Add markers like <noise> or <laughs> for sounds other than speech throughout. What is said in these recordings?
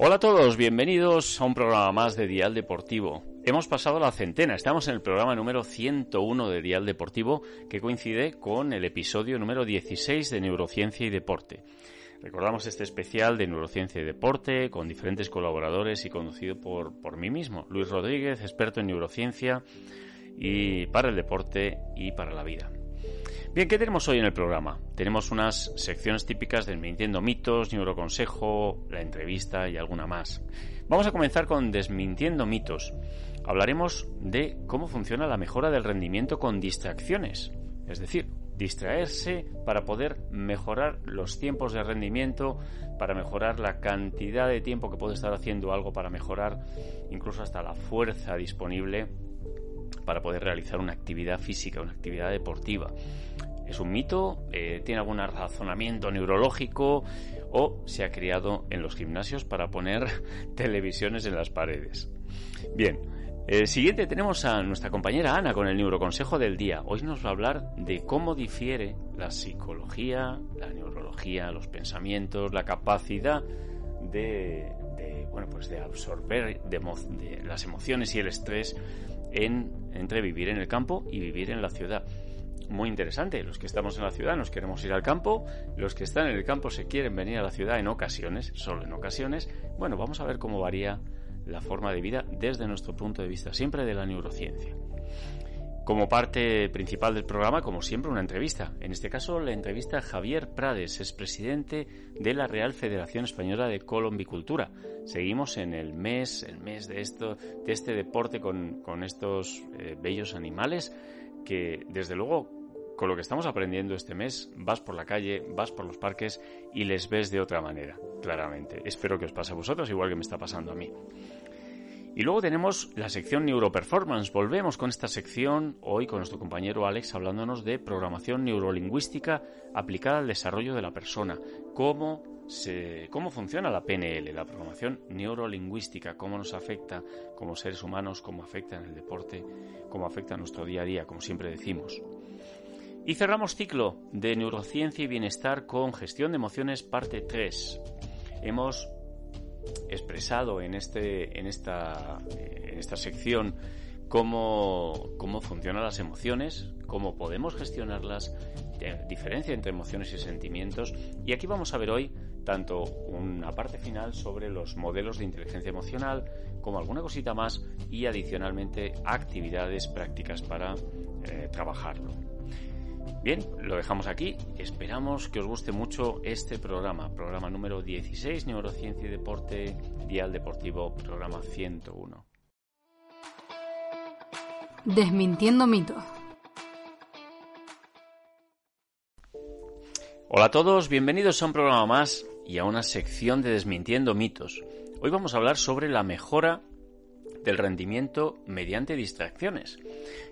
Hola a todos, bienvenidos a un programa más de Dial Deportivo. Hemos pasado la centena, estamos en el programa número 101 de Dial Deportivo que coincide con el episodio número 16 de Neurociencia y Deporte. Recordamos este especial de Neurociencia y Deporte con diferentes colaboradores y conducido por, por mí mismo, Luis Rodríguez, experto en neurociencia y para el deporte y para la vida. Bien, ¿qué tenemos hoy en el programa? Tenemos unas secciones típicas del Mintiendo Mitos, Neuroconsejo, la entrevista y alguna más. Vamos a comenzar con Desmintiendo Mitos. Hablaremos de cómo funciona la mejora del rendimiento con distracciones. Es decir, distraerse para poder mejorar los tiempos de rendimiento, para mejorar la cantidad de tiempo que puede estar haciendo algo, para mejorar incluso hasta la fuerza disponible para poder realizar una actividad física, una actividad deportiva. ¿Es un mito? Eh, ¿Tiene algún razonamiento neurológico? ¿O se ha creado en los gimnasios para poner <laughs> televisiones en las paredes? Bien, el siguiente tenemos a nuestra compañera Ana con el neuroconsejo del día. Hoy nos va a hablar de cómo difiere la psicología, la neurología, los pensamientos, la capacidad de, bueno, pues de absorber las emociones y el estrés en, entre vivir en el campo y vivir en la ciudad muy interesante. Los que estamos en la ciudad nos queremos ir al campo, los que están en el campo se quieren venir a la ciudad en ocasiones, solo en ocasiones. Bueno, vamos a ver cómo varía la forma de vida desde nuestro punto de vista, siempre de la neurociencia. Como parte principal del programa, como siempre, una entrevista. En este caso, la entrevista a Javier Prades, es presidente de la Real Federación Española de Colombicultura. Seguimos en el mes, el mes de esto, de este deporte con, estos eh, bellos animales que, desde luego, con lo que estamos aprendiendo este mes, vas por la calle, vas por los parques y les ves de otra manera, claramente. Espero que os pase a vosotros igual que me está pasando a mí. Y luego tenemos la sección Neuroperformance. Volvemos con esta sección hoy con nuestro compañero Alex hablándonos de programación neurolingüística aplicada al desarrollo de la persona. Cómo, cómo funciona la PNL, la programación neurolingüística, cómo nos afecta como seres humanos, cómo afecta en el deporte, cómo afecta a nuestro día a día, como siempre decimos. Y cerramos ciclo de neurociencia y bienestar con gestión de emociones parte 3. Hemos expresado en, este, en, esta, en esta sección cómo, cómo funcionan las emociones, cómo podemos gestionarlas, diferencia entre emociones y sentimientos. Y aquí vamos a ver hoy tanto una parte final sobre los modelos de inteligencia emocional como alguna cosita más y adicionalmente actividades prácticas para eh, trabajarlo. Bien, lo dejamos aquí. Esperamos que os guste mucho este programa, programa número 16, Neurociencia y Deporte, Dial Deportivo, programa 101. Desmintiendo mitos. Hola a todos, bienvenidos a un programa más y a una sección de Desmintiendo mitos. Hoy vamos a hablar sobre la mejora del rendimiento mediante distracciones.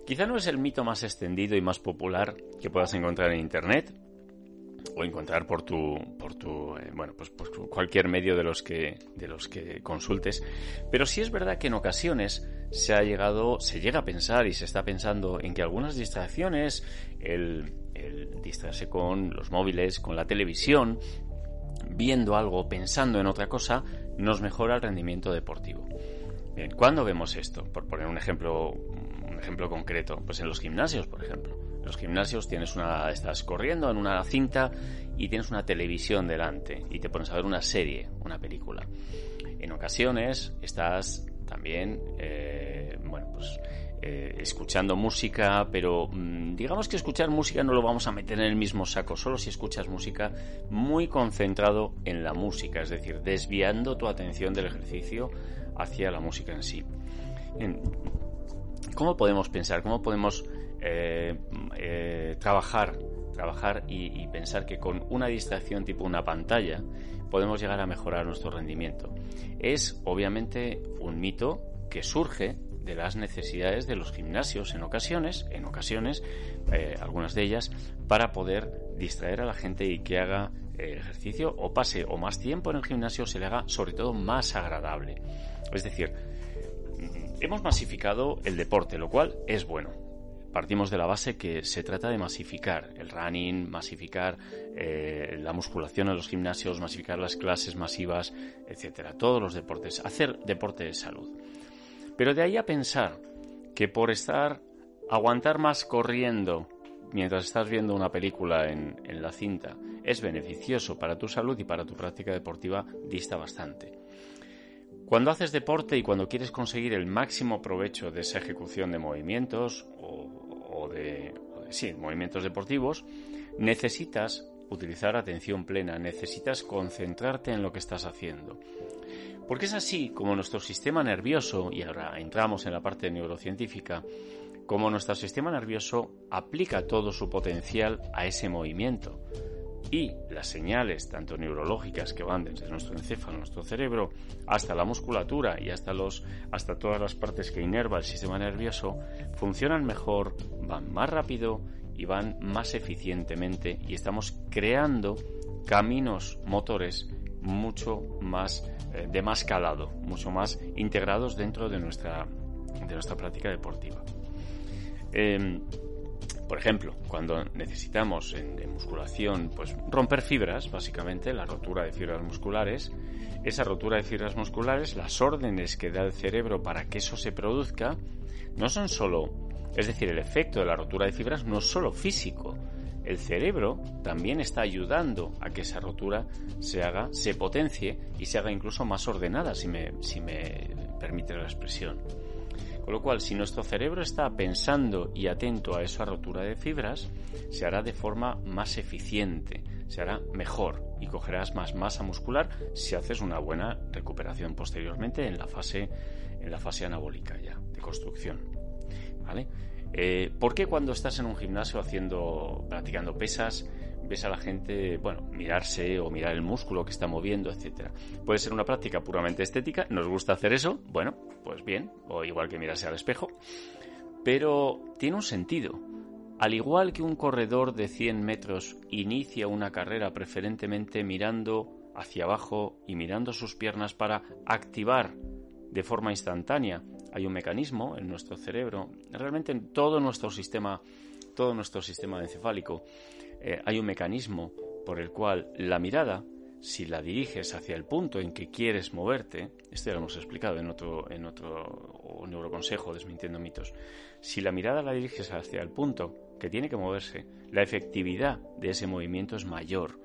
Quizá no es el mito más extendido y más popular que puedas encontrar en Internet o encontrar por tu por tu eh, bueno pues, pues, cualquier medio de los que de los que consultes pero sí es verdad que en ocasiones se ha llegado se llega a pensar y se está pensando en que algunas distracciones el, el distraerse con los móviles con la televisión viendo algo pensando en otra cosa nos mejora el rendimiento deportivo Bien, ¿cuándo vemos esto? Por poner un ejemplo, un ejemplo concreto, pues en los gimnasios, por ejemplo. En los gimnasios tienes una, estás corriendo en una cinta y tienes una televisión delante y te pones a ver una serie, una película. En ocasiones estás también, eh, bueno, pues eh, escuchando música, pero mm, digamos que escuchar música no lo vamos a meter en el mismo saco, solo si escuchas música muy concentrado en la música, es decir, desviando tu atención del ejercicio hacia la música en sí. ¿Cómo podemos pensar? ¿Cómo podemos eh, eh, trabajar trabajar y, pensar que con una distracción tipo una pantalla podemos llegar a mejorar nuestro rendimiento. Es obviamente un mito que surge de las necesidades de los gimnasios en ocasiones, en ocasiones, eh, algunas de ellas, para poder distraer a la gente y que haga ejercicio o pase o más tiempo en el gimnasio se le haga sobre todo más agradable. Es decir, hemos masificado el deporte, lo cual es bueno. Partimos de la base que se trata de masificar el running, masificar eh, la musculación en los gimnasios, masificar las clases masivas, etcétera. Todos los deportes, hacer deporte de salud. Pero de ahí a pensar que por estar aguantar más corriendo mientras estás viendo una película en, en, la cinta es beneficioso para tu salud y para tu práctica deportiva, dista bastante. Cuando haces deporte y cuando quieres conseguir el máximo provecho de esa ejecución de movimientos o, de, sí, movimientos deportivos, necesitas utilizar atención plena, necesitas concentrarte en lo que estás haciendo. Porque es así como nuestro sistema nervioso, y ahora entramos en la parte neurocientífica, como nuestro sistema nervioso aplica todo su potencial a ese movimiento y las señales, tanto neurológicas que van desde nuestro encéfalo, nuestro cerebro, hasta la musculatura y hasta, los, hasta todas las partes que inerva el sistema nervioso, funcionan mejor, van más rápido y van más eficientemente y estamos creando caminos motores mucho más eh, de más calado, mucho más integrados dentro de nuestra, de nuestra práctica deportiva. Em, por ejemplo, cuando necesitamos en, musculación pues romper fibras, básicamente la rotura de fibras musculares, esa rotura de fibras musculares, las órdenes que da el cerebro para que eso se produzca, no son solo, es decir, el efecto de la rotura de fibras no es solo físico. El cerebro también está ayudando a que esa rotura se haga, se potencie y se haga incluso más ordenada, si me, si me permite la expresión. Con lo cual, si nuestro cerebro está pensando y atento a esa rotura de fibras, se hará de forma más eficiente, se hará mejor y cogerás más masa muscular si haces una buena recuperación posteriormente en la fase, en la fase anabólica ya, de construcción. Eh, ¿Por qué cuando estás en un gimnasio haciendo, practicando pesas, ves a la gente, bueno, mirarse o mirar el músculo que está moviendo, etcétera. Puede ser una práctica puramente estética, nos gusta hacer eso, bueno, pues bien, o igual que mirarse al espejo, pero tiene un sentido. Al igual que un corredor de 100 metros inicia una carrera preferentemente mirando hacia abajo y mirando sus piernas para activar de forma instantánea, hay un mecanismo en nuestro cerebro, realmente en todo nuestro sistema, todo nuestro sistema encefálico, eh, hay un mecanismo por el cual la mirada, si la diriges hacia el punto en que quieres moverte, esto ya lo hemos explicado en otro, en otro neuroconsejo, desmintiendo mitos, si la mirada la diriges hacia el punto que tiene que moverse, la efectividad de ese movimiento es mayor.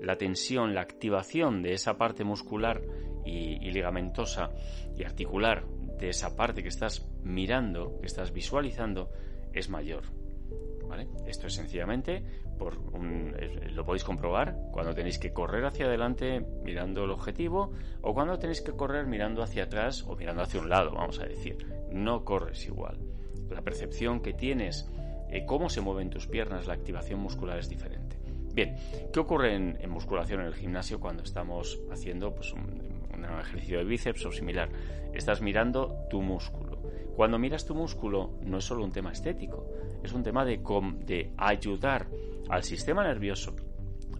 La tensión, la activación de esa parte muscular y ligamentosa y articular de esa parte que estás mirando, que estás visualizando, es mayor. Esto es sencillamente, por lo podéis comprobar cuando tenéis que correr hacia adelante mirando el objetivo o cuando tenéis que correr mirando hacia atrás o mirando hacia un lado, vamos a decir. No corres igual. La percepción que tienes, eh, cómo se mueven tus piernas, la activación muscular es diferente. Bien, ¿qué ocurre en, musculación en el gimnasio cuando estamos haciendo pues, un, un ejercicio de bíceps o similar? Estás mirando tu músculo. Cuando miras tu músculo no es solo un tema estético, es un tema de, ayudar al sistema nervioso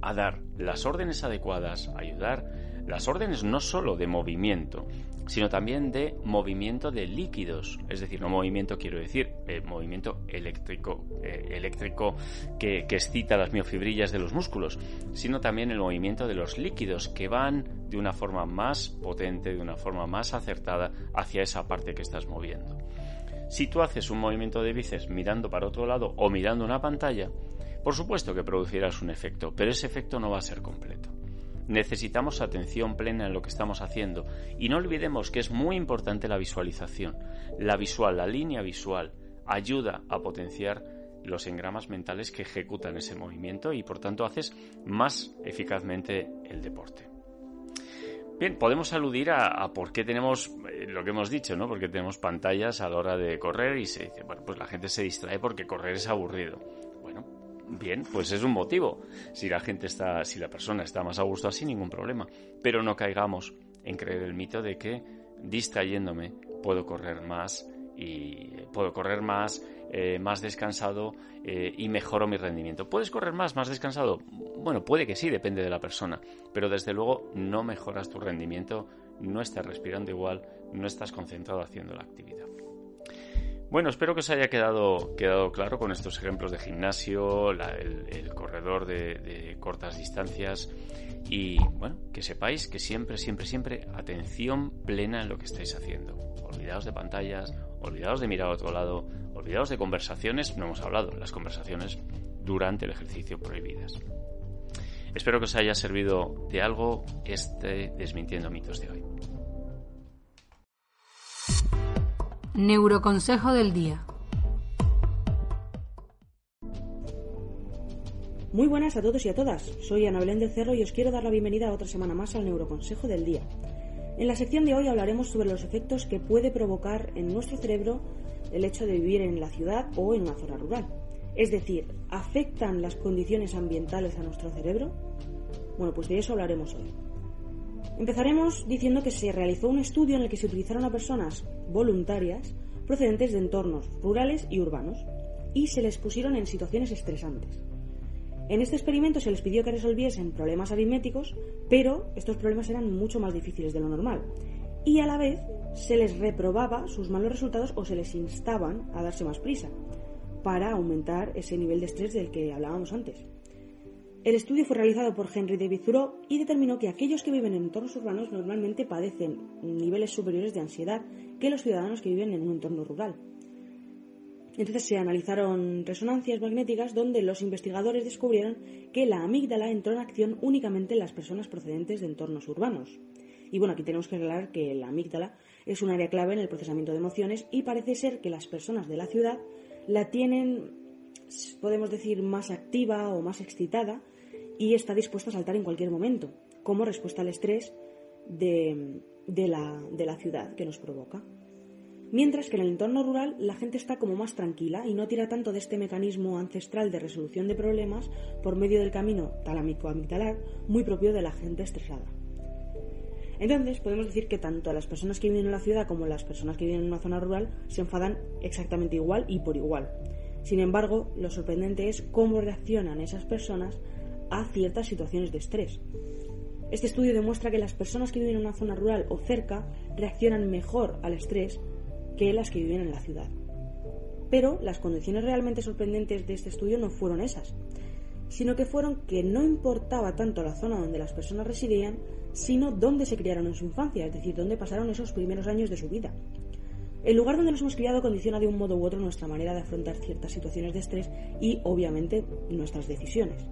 a dar las órdenes adecuadas, ayudar las órdenes no solo de movimiento, sino también de movimiento de líquidos, es decir, no movimiento quiero decir, movimiento eléctrico, eh, eléctrico que excita las miofibrillas de los músculos, sino también el movimiento de los líquidos que van de una forma más potente, de una forma más acertada hacia esa parte que estás moviendo. Si tú haces un movimiento de bíceps mirando para otro lado o mirando una pantalla, por supuesto que producirás un efecto, pero ese efecto no va a ser completo. Necesitamos atención plena en lo que estamos haciendo y no olvidemos que es muy importante la visualización. La visual, la línea visual, ayuda a potenciar los engramas mentales que ejecutan ese movimiento y por tanto haces más eficazmente el deporte. Bien, podemos aludir a, por qué tenemos eh, lo que hemos dicho, ¿no? Porque tenemos pantallas a la hora de correr y se dice, bueno, pues la gente se distrae porque correr es aburrido. Bueno, bien, pues es un motivo. Si la gente está, si la persona está más a gusto así, ningún problema. Pero no caigamos en creer el mito de que distrayéndome puedo correr más y puedo correr más, eh, más descansado eh, y mejoro mi rendimiento. ¿Puedes correr más, más descansado? Bueno, puede que sí, depende de la persona, pero desde luego no mejoras tu rendimiento, no estás respirando igual, no estás concentrado haciendo la actividad. Bueno, espero que os haya quedado, claro con estos ejemplos de gimnasio, el, corredor de, cortas distancias y bueno, que sepáis que siempre, siempre, siempre atención plena en lo que estáis haciendo. Olvidaos de pantallas, olvidaos de mirar a otro lado, olvidaos de conversaciones, no hemos hablado, las conversaciones durante el ejercicio prohibidas. Espero que os haya servido de algo este Desmintiendo mitos de hoy. Neuroconsejo del día. Muy buenas a todos y a todas. Soy Ana Belén del Cerro y os quiero dar la bienvenida a otra semana más al Neuroconsejo del día. En la sección de hoy hablaremos sobre los efectos que puede provocar en nuestro cerebro el hecho de vivir en la ciudad o en una zona rural. Es decir, ¿afectan las condiciones ambientales a nuestro cerebro? Bueno, pues de eso hablaremos hoy. Empezaremos diciendo que se realizó un estudio en el que se utilizaron a personas voluntarias procedentes de entornos rurales y urbanos y se les pusieron en situaciones estresantes. En este experimento se les pidió que resolviesen problemas aritméticos, pero estos problemas eran mucho más difíciles de lo normal. Y a la vez se les reprobaba sus malos resultados o se les instaban a darse más prisa para aumentar ese nivel de estrés del que hablábamos antes. El estudio fue realizado por Henry David Thoreau y determinó que aquellos que viven en entornos urbanos normalmente padecen niveles superiores de ansiedad que los ciudadanos que viven en un entorno rural. Entonces se analizaron resonancias magnéticas donde los investigadores descubrieron que la amígdala entró en acción únicamente en las personas procedentes de entornos urbanos. Y bueno, aquí tenemos que aclarar que la amígdala es un área clave en el procesamiento de emociones y parece ser que las personas de la ciudad la tienen, podemos decir, más activa o más excitada y está dispuesto a saltar en cualquier momento, como respuesta al estrés de, de la ciudad que nos provoca. Mientras que en el entorno rural la gente está como más tranquila y no tira tanto de este mecanismo ancestral de resolución de problemas por medio del camino talámico-amigdalar muy propio de la gente estresada. Entonces podemos decir que tanto las personas que viven en la ciudad como las personas que viven en una zona rural se enfadan exactamente igual y por igual. Sin embargo, lo sorprendente es cómo reaccionan esas personas a ciertas situaciones de estrés. Este estudio demuestra que las personas que viven en una zona rural o cerca reaccionan mejor al estrés que las que viven en la ciudad. Pero las condiciones realmente sorprendentes de este estudio no fueron esas, sino que fueron que no importaba tanto la zona donde las personas residían, sino dónde se criaron en su infancia, es decir, dónde pasaron esos primeros años de su vida. El lugar donde nos hemos criado condiciona de un modo u otro nuestra manera de afrontar ciertas situaciones de estrés y, obviamente, nuestras decisiones.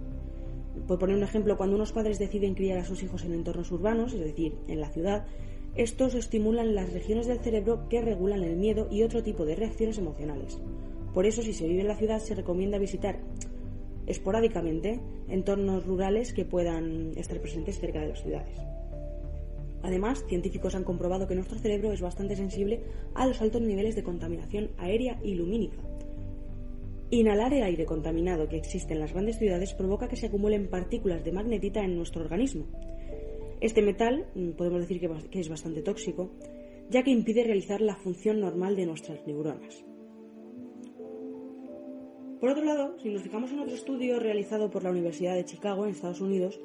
Por poner un ejemplo, cuando unos padres deciden criar a sus hijos en entornos urbanos, es decir, en la ciudad, estos estimulan las regiones del cerebro que regulan el miedo y otro tipo de reacciones emocionales. Por eso, si se vive en la ciudad, se recomienda visitar esporádicamente entornos rurales que puedan estar presentes cerca de las ciudades. Además, científicos han comprobado que nuestro cerebro es bastante sensible a los altos niveles de contaminación aérea y lumínica, Inhalar el aire contaminado que existe en las grandes ciudades provoca que se acumulen partículas de magnetita en nuestro organismo. Este metal mm, podemos decir que es bastante tóxico, ya que impide realizar la función normal de nuestras neuronas. Por otro lado, si nos fijamos en otro estudio realizado por la Universidad de Chicago en Estados Unidos,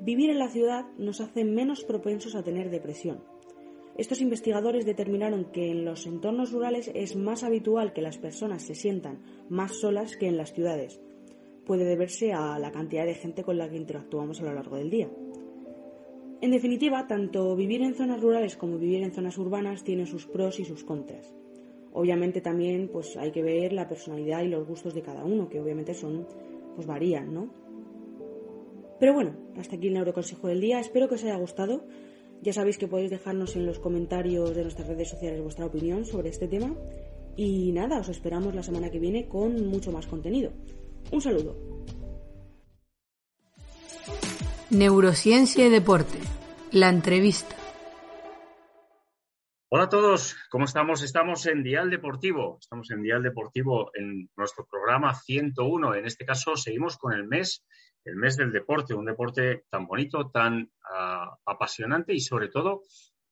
vivir en la ciudad nos hace menos propensos a tener depresión. Estos investigadores determinaron que en los entornos rurales es más habitual que las personas se sientan más solas que en las ciudades. Puede deberse a la cantidad de gente con la que interactuamos a lo largo del día. En definitiva, tanto vivir en zonas rurales como vivir en zonas urbanas tiene sus pros y sus contras. Obviamente también pues hay que ver la personalidad y los gustos de cada uno, que obviamente son pues varían, ¿no? Pero bueno, hasta aquí el neuroconsejo del día. Espero que os haya gustado. Ya sabéis que podéis dejarnos en los comentarios de nuestras redes sociales vuestra opinión sobre este tema. Y nada, os esperamos la semana que viene con mucho más contenido. Un saludo. Neurociencia y deporte. La entrevista. Hola a todos, ¿cómo estamos? Estamos en Dial Deportivo, estamos en Dial Deportivo en nuestro programa 101. En este caso seguimos con el mes, el mes del deporte, un deporte tan bonito, tan ah, apasionante y sobre todo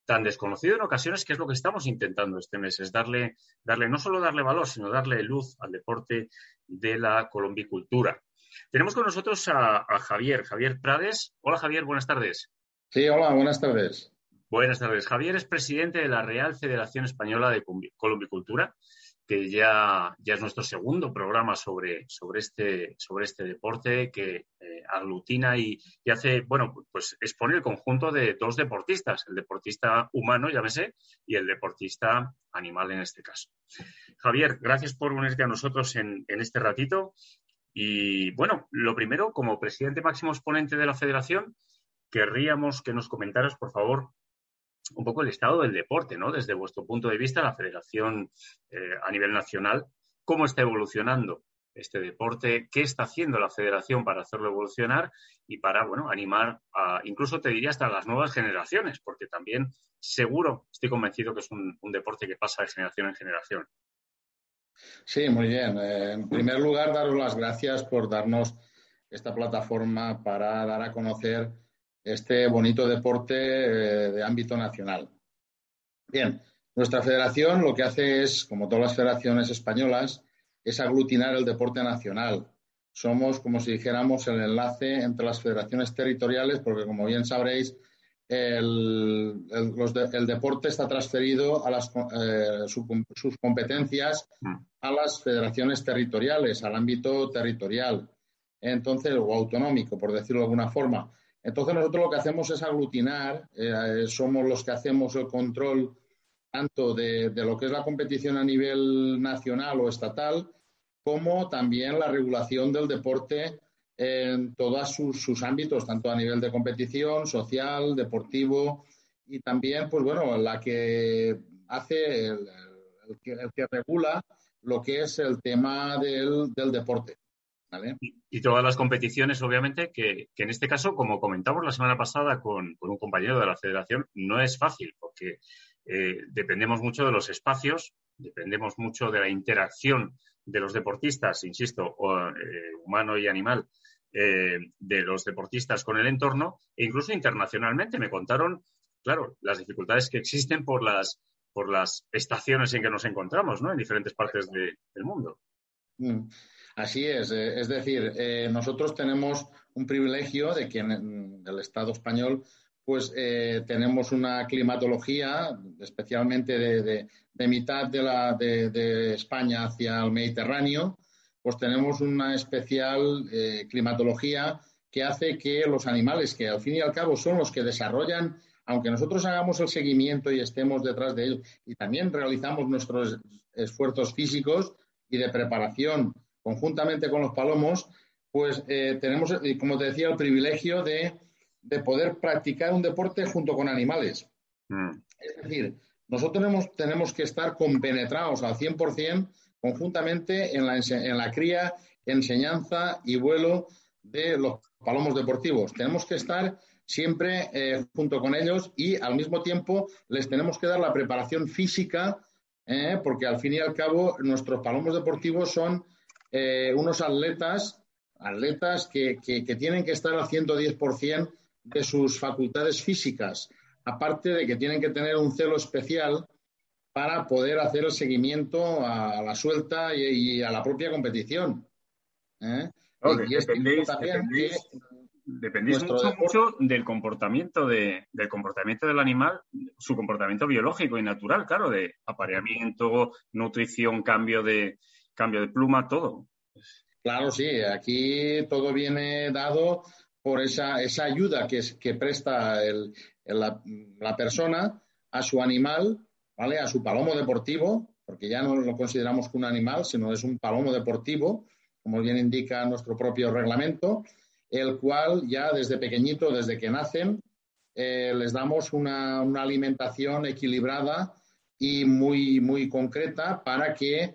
tan desconocido en ocasiones, que es lo que estamos intentando este mes, es darle, darle no solo darle valor, sino darle luz al deporte de la colombicultura. Tenemos con nosotros a, a Javier, Javier Prades. Hola Javier, buenas tardes. Sí, hola, buenas tardes. Buenas tardes. Javier es presidente de la Real Federación Española de Colombicultura, que ya, ya es nuestro segundo programa sobre, sobre, este, sobre este deporte que eh, aglutina y, hace, bueno, pues expone el conjunto de dos deportistas, el deportista humano, llámese, y el deportista animal en este caso. Javier, gracias por unirte a nosotros en, en este ratito. Y bueno, lo primero, como presidente máximo exponente de la federación, querríamos que nos comentaras, por favor, un poco el estado del deporte, ¿no? Desde vuestro punto de vista, la federación eh, a nivel nacional, ¿cómo está evolucionando este deporte? ¿Qué está haciendo la federación para hacerlo evolucionar y para, bueno, animar a, incluso te diría hasta las nuevas generaciones? Porque también seguro, estoy convencido que es un, deporte que pasa de generación en generación. Sí, muy bien. Eh, en primer lugar, daros las gracias por darnos esta plataforma para dar a conocer este bonito deporte eh, de ámbito nacional. Bien, nuestra federación lo que hace es, como todas las federaciones españolas, es aglutinar el deporte nacional. Somos, como si dijéramos, el enlace entre las federaciones territoriales, porque como bien sabréis, el, deporte está transferido a las, eh, sus competencias mm. a las federaciones territoriales, al ámbito territorial, entonces, o autonómico, por decirlo de alguna forma. Entonces nosotros lo que hacemos es aglutinar, eh, somos los que hacemos el control tanto de, lo que es la competición a nivel nacional o estatal, como también la regulación del deporte en todos sus, ámbitos, tanto a nivel de competición, social, deportivo y también, pues bueno, la que hace el, que, regula lo que es el tema del deporte. Y, todas las competiciones, obviamente, que, en este caso, como comentamos la semana pasada con, un compañero de la federación, no es fácil porque eh, dependemos mucho de los espacios, dependemos mucho de la interacción de los deportistas, insisto, eh, humano y animal, eh, de los deportistas con el entorno e incluso internacionalmente. Me contaron, claro, las dificultades que existen por las, por las estaciones en que nos encontramos, ¿no? En diferentes partes del mundo. Mm. Así es, eh, es decir, eh, nosotros tenemos un privilegio de que en, el Estado español pues eh, tenemos una climatología, especialmente de, mitad de, la, de, España hacia el Mediterráneo, pues tenemos una especial climatología que hace que los animales, que al fin y al cabo son los que desarrollan, aunque nosotros hagamos el seguimiento y estemos detrás de ellos, y también realizamos nuestros esfuerzos físicos y de preparación conjuntamente con los palomos, pues eh, tenemos, como te decía, el privilegio de, poder practicar un deporte junto con animales. Mm. Es decir, nosotros tenemos, que estar compenetrados al 100% conjuntamente en la, en la cría, enseñanza y vuelo de los palomos deportivos. Tenemos que estar siempre eh, junto con ellos y al mismo tiempo les tenemos que dar la preparación física, eh, porque al fin y al cabo nuestros palomos deportivos son eh, unos atletas, atletas que, tienen que estar al 110% de sus facultades físicas, aparte de que tienen que tener un celo especial para poder hacer el seguimiento a, la suelta y, a la propia competición. ¿eh? dependéis, mucho, del comportamiento del comportamiento del animal, su comportamiento biológico y natural, claro, de apareamiento, nutrición, cambio de, cambio de pluma, todo. Claro, sí, aquí todo viene dado por esa, esa ayuda que, es, que presta la, persona a su animal, ¿vale? A su palomo deportivo, porque ya no lo consideramos como un animal, sino es un palomo deportivo, como bien indica nuestro propio reglamento, el cual ya desde pequeñito, desde que nacen, eh, les damos una, alimentación equilibrada y muy, muy concreta para que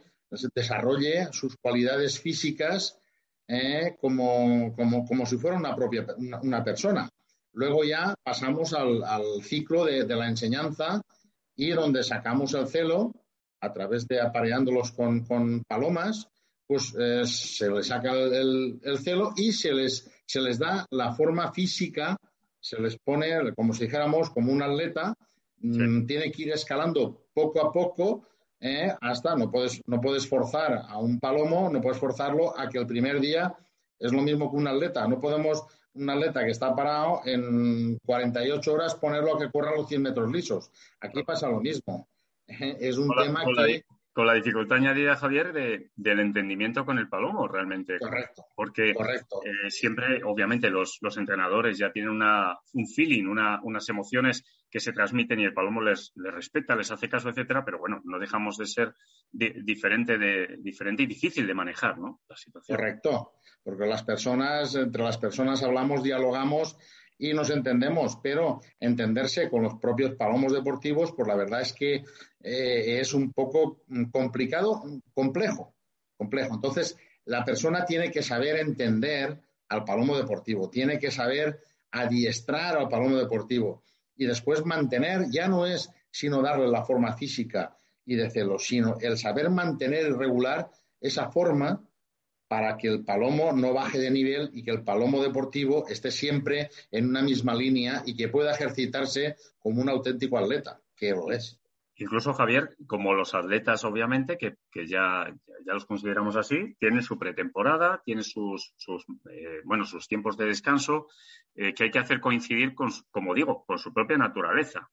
desarrolle sus cualidades físicas eh, como, como, si fuera una propia una, persona. Luego ya pasamos al, ciclo de, la enseñanza y donde sacamos el celo a través de apareándolos con, palomas, pues eh, se les saca el, celo y se les, se les da la forma física, se les pone, como si dijéramos, como un atleta, mm, tiene que ir escalando poco a poco eh, hasta, no puedes, no puedes forzar a un palomo, no puedes forzarlo a que el primer día es lo mismo que un atleta, no podemos un atleta que está parado en 48 horas ponerlo a que corra los 100 metros lisos. Aquí pasa lo mismo. <laughs> Es un tema que con la dificultad añadida, Javier, de, del entendimiento con el palomo, realmente. Correcto. Porque eh, siempre, obviamente, los, entrenadores ya tienen una, un feeling, unas emociones que se transmiten y el palomo les, les, respeta, les hace caso, etcétera, pero bueno, no dejamos de ser diferente, de, diferente y difícil de manejar, ¿no? La situación. Correcto. Porque las personas, entre las personas hablamos, dialogamos y nos entendemos, pero entenderse con los propios palomos deportivos, pues la verdad es que eh, es un poco complicado, complejo, complejo. Entonces, la persona tiene que saber entender al palomo deportivo, tiene que saber adiestrar al palomo deportivo y después mantener, ya no es sino darle la forma física y de sino el saber mantener y regular esa forma para que el palomo no baje de nivel y que el palomo deportivo esté siempre en una misma línea y que pueda ejercitarse como un auténtico atleta, que lo es. Incluso, Javier, como los atletas, obviamente, que, ya, ya, los consideramos así, tienen su pretemporada, tienen sus, sus eh, bueno, sus tiempos de descanso, eh, que hay que hacer coincidir con, como digo, con su propia naturaleza.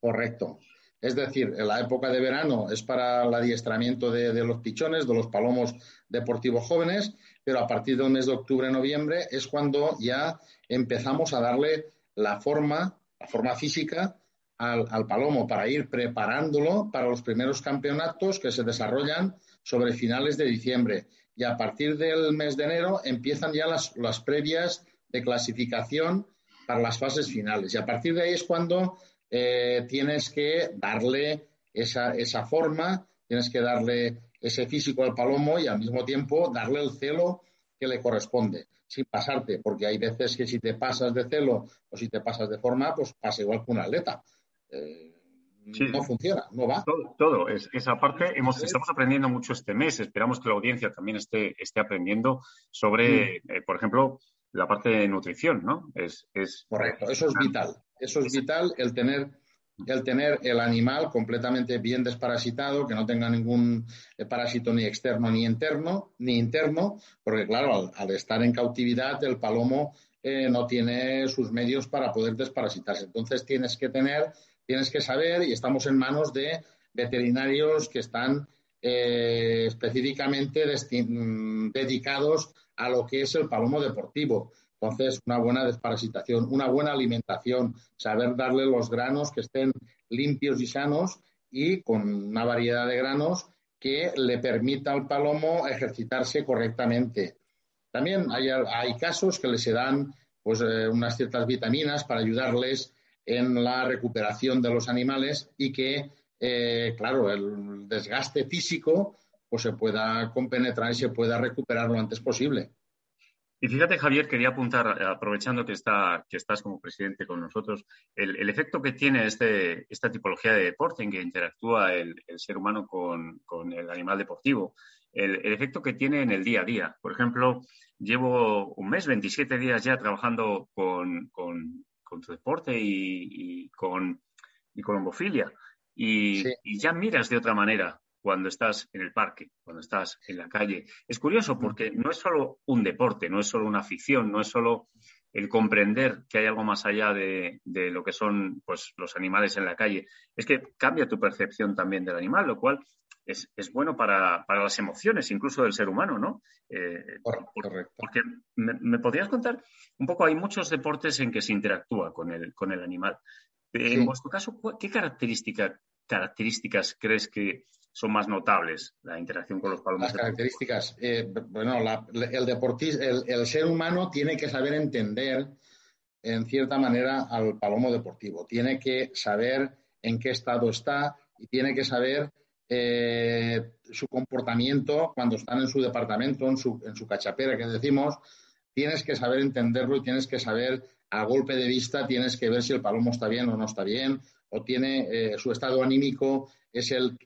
Correcto. Es decir, en la época de verano es para el adiestramiento de, los pichones, de los palomos deportivos jóvenes, pero a partir del mes de octubre-noviembre es cuando ya empezamos a darle la forma, la forma física al, palomo para ir preparándolo para los primeros campeonatos que se desarrollan sobre finales de diciembre. Y a partir del mes de enero empiezan ya las, las previas de clasificación para las fases finales. Y a partir de ahí es cuando eh, tienes que darle esa, esa forma, tienes que darle ese físico al palomo y al mismo tiempo darle el celo que le corresponde, sin pasarte, porque hay veces que si te pasas de celo o si te pasas de forma, pues pasa igual que un atleta. Eh, no funciona, no va. Todo, todo. Es, esa parte hemos, estamos aprendiendo mucho este mes. Esperamos que la audiencia también esté, esté aprendiendo sobre, mm. eh, por ejemplo, la parte de nutrición, ¿no? Es, es Correcto, eso es vital. Eso es vital, el tener, el tener el animal completamente bien desparasitado, que no tenga ningún eh, parásito ni externo ni interno, ni interno, porque claro, al, estar en cautividad, el palomo eh, no tiene sus medios para poder desparasitarse. Entonces tienes que tener, tienes que saber, y estamos en manos de veterinarios que están eh, específicamente mm, dedicados a lo que es el palomo deportivo. Entonces, una buena desparasitación, una buena alimentación, saber darle los granos que estén limpios y sanos y con una variedad de granos que le permita al palomo ejercitarse correctamente. También hay, casos que les se dan pues, eh, unas ciertas vitaminas para ayudarles en la recuperación de los animales y que, eh, claro, el desgaste físico pues se pueda compenetrar y se pueda recuperar lo antes posible. Y fíjate, Javier, quería apuntar, aprovechando que, está, que estás como presidente con nosotros, el, efecto que tiene este, esta tipología de deporte en que interactúa el, ser humano con, el animal deportivo, el, efecto que tiene en el día a día. Por ejemplo, llevo un mes, 27 días ya trabajando con, tu deporte y, con, y con homofilia. y ya miras de otra manera cuando estás en el parque, cuando estás en la calle. Es curioso porque no es solo un deporte, no es solo una afición, no es solo el comprender que hay algo más allá de, lo que son pues, los animales en la calle. Es que cambia tu percepción también del animal, lo cual es, bueno para, las emociones, incluso del ser humano, ¿no? Eh, Correcto. Porque me, podrías contar un poco, hay muchos deportes en que se interactúa con el, con el animal. En vuestro caso, ¿qué característica, características crees que son más notables la interacción con los palomos. Las características, eh, bueno, el deportista, el, ser humano tiene que saber entender en cierta manera al palomo deportivo. Tiene que saber en qué estado está y tiene que saber eh, su comportamiento cuando están en su departamento, en su, en su cachapera, que decimos. Tienes que saber entenderlo y tienes que saber a golpe de vista, tienes que ver si el palomo está bien o no está bien, o tiene eh, su estado anímico es el,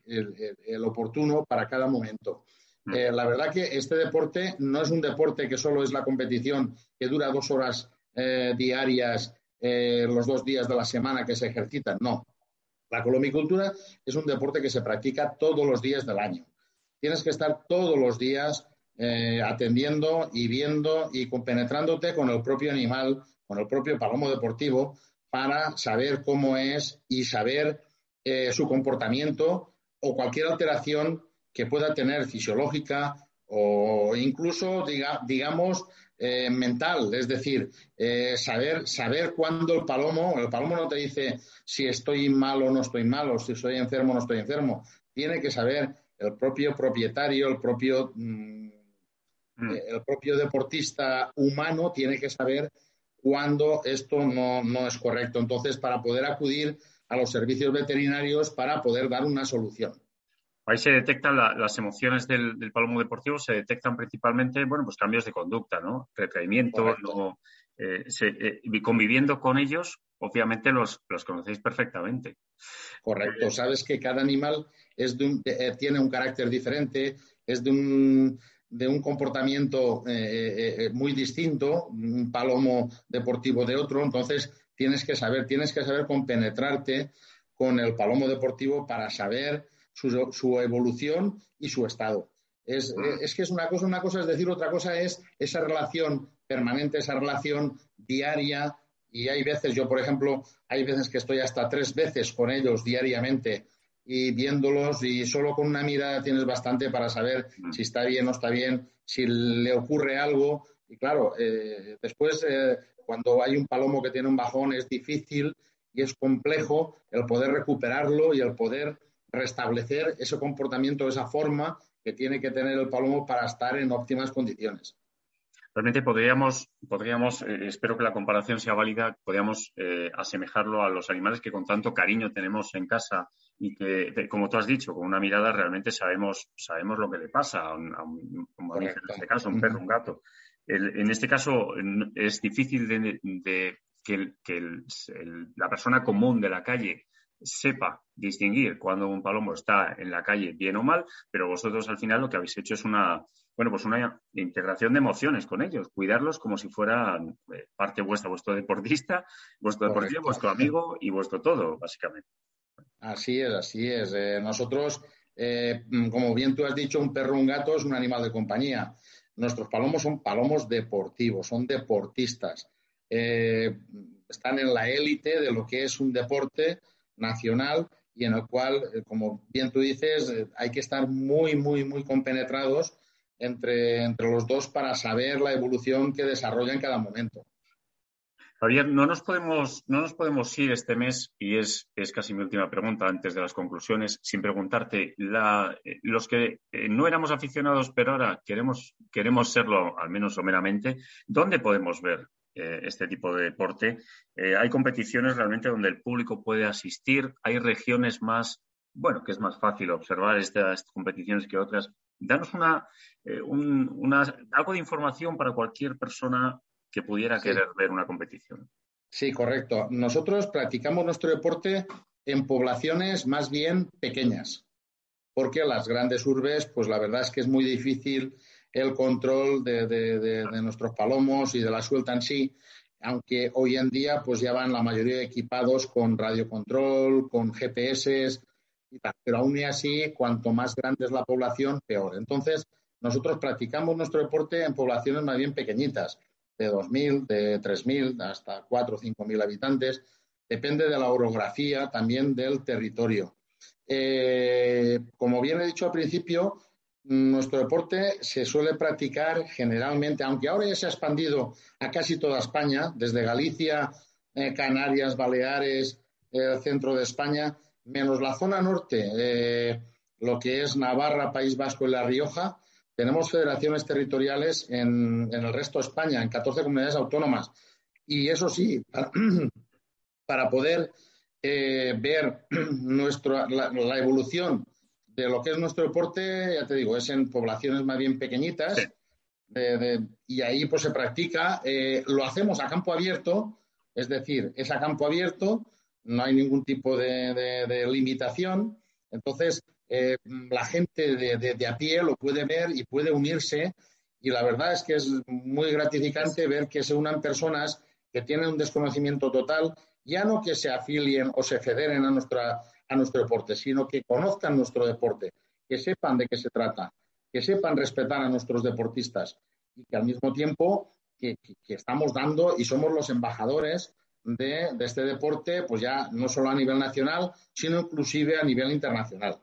oportuno para cada momento. Mm. Eh, la verdad que este deporte no es un deporte que solo es la competición que dura dos horas eh, diarias los dos días de la semana que se ejercitan. No. La colomicultura es un deporte que se practica todos los días del año. Tienes que estar todos los días atendiendo y viendo y compenetrándote con el propio animal, con el propio palomo deportivo, para saber cómo es y saber eh, su comportamiento o cualquier alteración que pueda tener fisiológica o incluso, digamos, eh, mental. Es decir, eh, saber, saber cuándo el palomo, el palomo no te dice si estoy mal o no estoy mal, o si estoy enfermo o no estoy enfermo. Tiene que saber el propio propietario, el propio, mm, mm. el propio deportista humano, tiene que saber cuando esto no, es correcto. Entonces, para poder acudir a los servicios veterinarios para poder dar una solución. Ahí se detectan las emociones del, palomo deportivo, se detectan principalmente, bueno, pues cambios de conducta, ¿no? Retraimiento, eh, eh, y conviviendo con ellos, obviamente los, los conocéis perfectamente. Correcto. Sabes que cada animal es de eh, tiene un carácter diferente, es de un, de un comportamiento eh, eh, eh, muy distinto, un palomo deportivo de otro, entonces tienes que saber, tienes que saber compenetrarte con el palomo deportivo para saber su, evolución y su estado. Es, es, que es una cosa, una cosa es decir, otra cosa es esa relación permanente, esa relación diaria. Y hay veces, yo por ejemplo, hay veces que estoy hasta tres veces con ellos diariamente y viéndolos y solo con una mirada tienes bastante para saber mm. si está bien o está bien, si le ocurre algo. Y claro, eh, después eh, cuando hay un palomo que tiene un bajón es difícil y es complejo el poder recuperarlo y el poder restablecer ese comportamiento, esa forma que tiene que tener el palomo para estar en óptimas condiciones realmente podríamos, podríamos eh, espero que la comparación sea válida, podríamos asemejarlo a los animales que con tanto cariño tenemos en casa y que, como tú has dicho, con una mirada realmente sabemos, sabemos lo que le pasa a un, en este caso, un perro, un gato. en este caso es difícil de, que, la persona común de la calle sepa distinguir cuando un palomo está en la calle bien o mal, pero vosotros al final lo que habéis hecho es una, bueno, pues una integración de emociones con ellos, cuidarlos como si fueran eh, parte vuestra, vuestro deportista, vuestro deportivo, vuestro amigo y vuestro todo, básicamente. Así es, así es. Eh, nosotros, eh, como bien tú has dicho, un perro, un gato es un animal de compañía. Nuestros palomos son palomos deportivos, son deportistas. están en la élite de lo que es un deporte nacional y en el cual, como bien tú dices, hay que estar muy, muy, muy compenetrados entre, entre los dos para saber la evolución que desarrolla en cada momento. Javier, no nos podemos, no nos podemos ir este mes, y es, es casi mi última pregunta antes de las conclusiones, sin preguntarte, la, los que eh, no éramos aficionados, pero ahora queremos, queremos serlo, al menos someramente, ¿dónde podemos ver eh, este tipo de deporte? Eh, hay competiciones realmente donde el público puede asistir, hay regiones más, bueno, que es más fácil observar estas competiciones que otras danos una, eh, algo de información para cualquier persona que pudiera querer ver una competición. Sí, correcto. Nosotros practicamos nuestro deporte en poblaciones más bien pequeñas, porque las grandes urbes, pues la verdad es que es muy difícil el control de, nuestros palomos y de la suelta en sí, aunque hoy en día pues ya van la mayoría equipados con radiocontrol, con GPS, pero aún y así, cuanto más grande es la población, peor. Entonces, nosotros practicamos nuestro deporte en poblaciones más bien pequeñitas, de 2.000, de 3.000, hasta 4 o 5.000 habitantes. Depende de la orografía, también del territorio. Eh, como bien he dicho al principio, nuestro deporte se suele practicar generalmente, aunque ahora ya se ha expandido a casi toda España, desde Galicia, eh, Canarias, Baleares, el centro de España, menos la zona norte, eh, lo que es Navarra, País Vasco y La Rioja, tenemos federaciones territoriales en, el resto de España, en 14 comunidades autónomas. Y eso sí, para, <clears throat> poder eh, ver <clears throat> nuestro, la, evolución de lo que es nuestro deporte, ya te digo, es en poblaciones más bien pequeñitas. y ahí pues se practica. Eh, lo hacemos a campo abierto, es decir, es a campo abierto no hay ningún tipo de, limitación. Entonces, eh, la gente de, a pie lo puede ver y puede unirse. Y la verdad es que es muy gratificante ver que se unan personas que tienen un desconocimiento total, ya no que se afilien o se federen a, nuestra, a nuestro deporte, sino que conozcan nuestro deporte, que sepan de qué se trata, que sepan respetar a nuestros deportistas y que al mismo tiempo que, estamos dando y somos los embajadores de, este deporte, pues ya no solo a nivel nacional, sino inclusive a nivel internacional.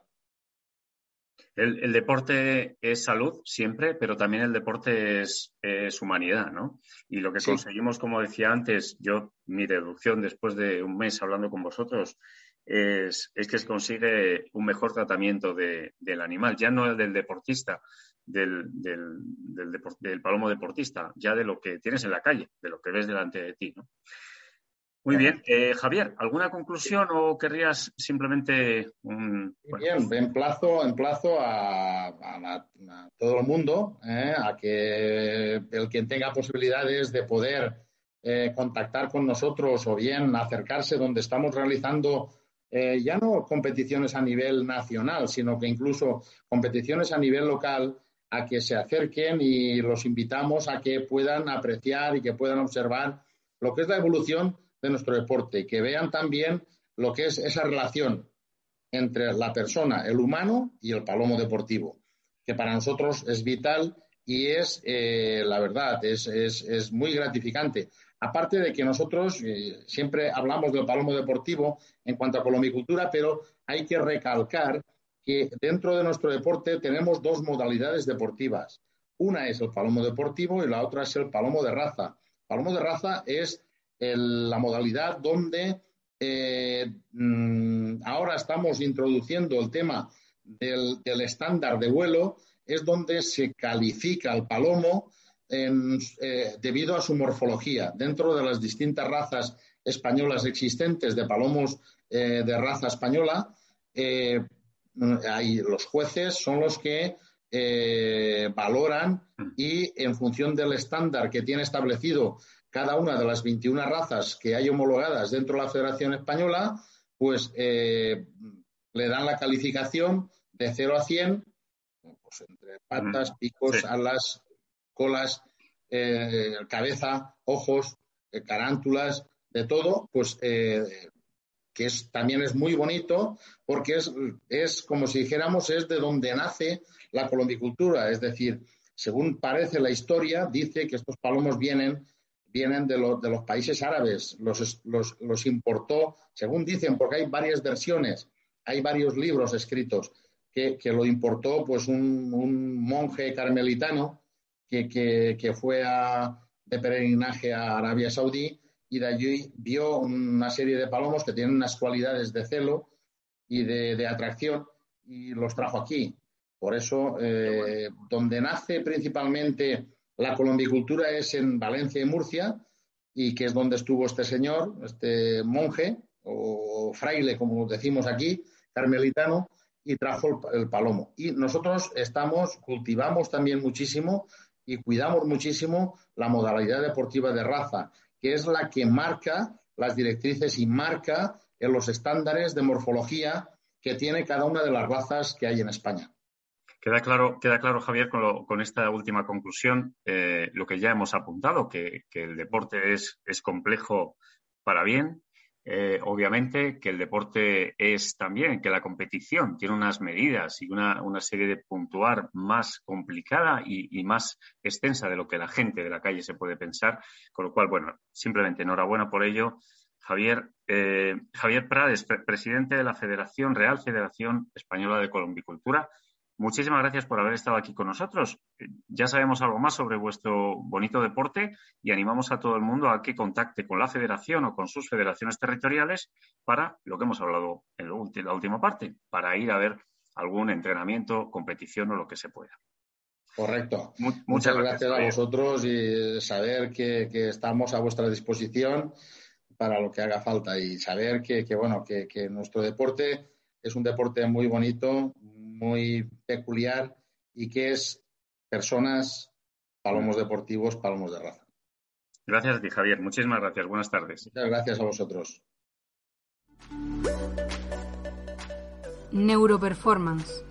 El, deporte es salud siempre, pero también el deporte es, humanidad, ¿no? Y lo que conseguimos, como decía antes, yo, mi deducción después de un mes hablando con vosotros, es, que se consigue un mejor tratamiento del animal, ya no el del deportista, del, del, palomo deportista, ya de lo que tienes en la calle, de lo que ves delante de ti. ¿no? Muy bien. Eh, Javier, ¿alguna conclusión o querrías simplemente un... Bien, emplazo, emplazo a, a, todo el mundo eh, a que el quien tenga posibilidades de poder eh, contactar con nosotros o bien acercarse donde estamos realizando ya no competiciones a nivel nacional, sino que incluso competiciones a nivel local, a que se acerquen y los invitamos a que puedan apreciar y que puedan observar lo que es la evolución de nuestro deporte, que vean también lo que es esa relación entre la persona, el humano y el palomo deportivo, que para nosotros es vital y es, eh, la verdad, es, es, muy gratificante. Aparte de que nosotros eh, siempre hablamos del palomo deportivo en cuanto a colomicultura, pero hay que recalcar que dentro de nuestro deporte tenemos dos modalidades deportivas. Una es el palomo deportivo y la otra es el palomo de raza. Palomo de raza es la modalidad donde eh, mm, ahora estamos introduciendo el tema del, estándar de vuelo, es donde se califica el palomo eh, debido a su morfología. Dentro de las distintas razas españolas existentes de palomos eh, de raza española, hay, los jueces son los que valoran y en función del estándar que tiene establecido cada una de las 21 razas que hay homologadas dentro de la Federación Española, pues eh, le dan la calificación de 0 a 100, pues entre patas, picos, alas, colas, eh, cabeza, ojos, eh, carántulas, de todo, pues que es, también es muy bonito porque es, es, como si dijéramos, es de donde nace la colombicultura. Es decir, según parece la historia, dice que estos palomos vienen vienen de, de los países árabes, los, los, importó, según dicen, porque hay varias versiones, hay varios libros escritos, que, que lo importó pues un, un monje carmelitano que, que, fue a, de peregrinaje a Arabia Saudí y de allí vio una serie de palomos que tienen unas cualidades de celo y de, de atracción y los trajo aquí. Por eso, eh, donde nace principalmente la colombicultura es en Valencia y Murcia, y que es donde estuvo este señor, este monje, o fraile, como decimos aquí, carmelitano, y trajo el, palomo. Y nosotros estamos, cultivamos también muchísimo y cuidamos muchísimo la modalidad deportiva de raza, que es la que marca las directrices y marca en los estándares de morfología que tiene cada una de las razas que hay en España. Queda claro, queda claro Javier, con, esta última conclusión, eh, lo que ya hemos apuntado, que, el deporte es, es, complejo para bien, eh, obviamente que el deporte es también, que la competición tiene unas medidas y una, serie de puntuar más complicada y, más extensa de lo que la gente de la calle se puede pensar, con lo cual, bueno, simplemente enhorabuena por ello. Javier, eh, Javier Prades, presidente de la Federación Real Federación Española de Colombicultura Muchísimas gracias por haber estado aquí con nosotros. Ya sabemos algo más sobre vuestro bonito deporte y animamos a todo el mundo a que contacte con la federación o con sus federaciones territoriales para lo que hemos hablado en la última parte, para ir a ver algún entrenamiento, competición o lo que se pueda. Correcto. Muchas, gracias, a vosotros y saber que, estamos a vuestra disposición para lo que haga falta y saber que, bueno, que nuestro deporte es un deporte muy bonito, muy peculiar y que es personas, palomos deportivos, palomos de raza. Gracias a ti, Javier. Muchísimas gracias. Buenas tardes. Muchas gracias a vosotros. Neuroperformance.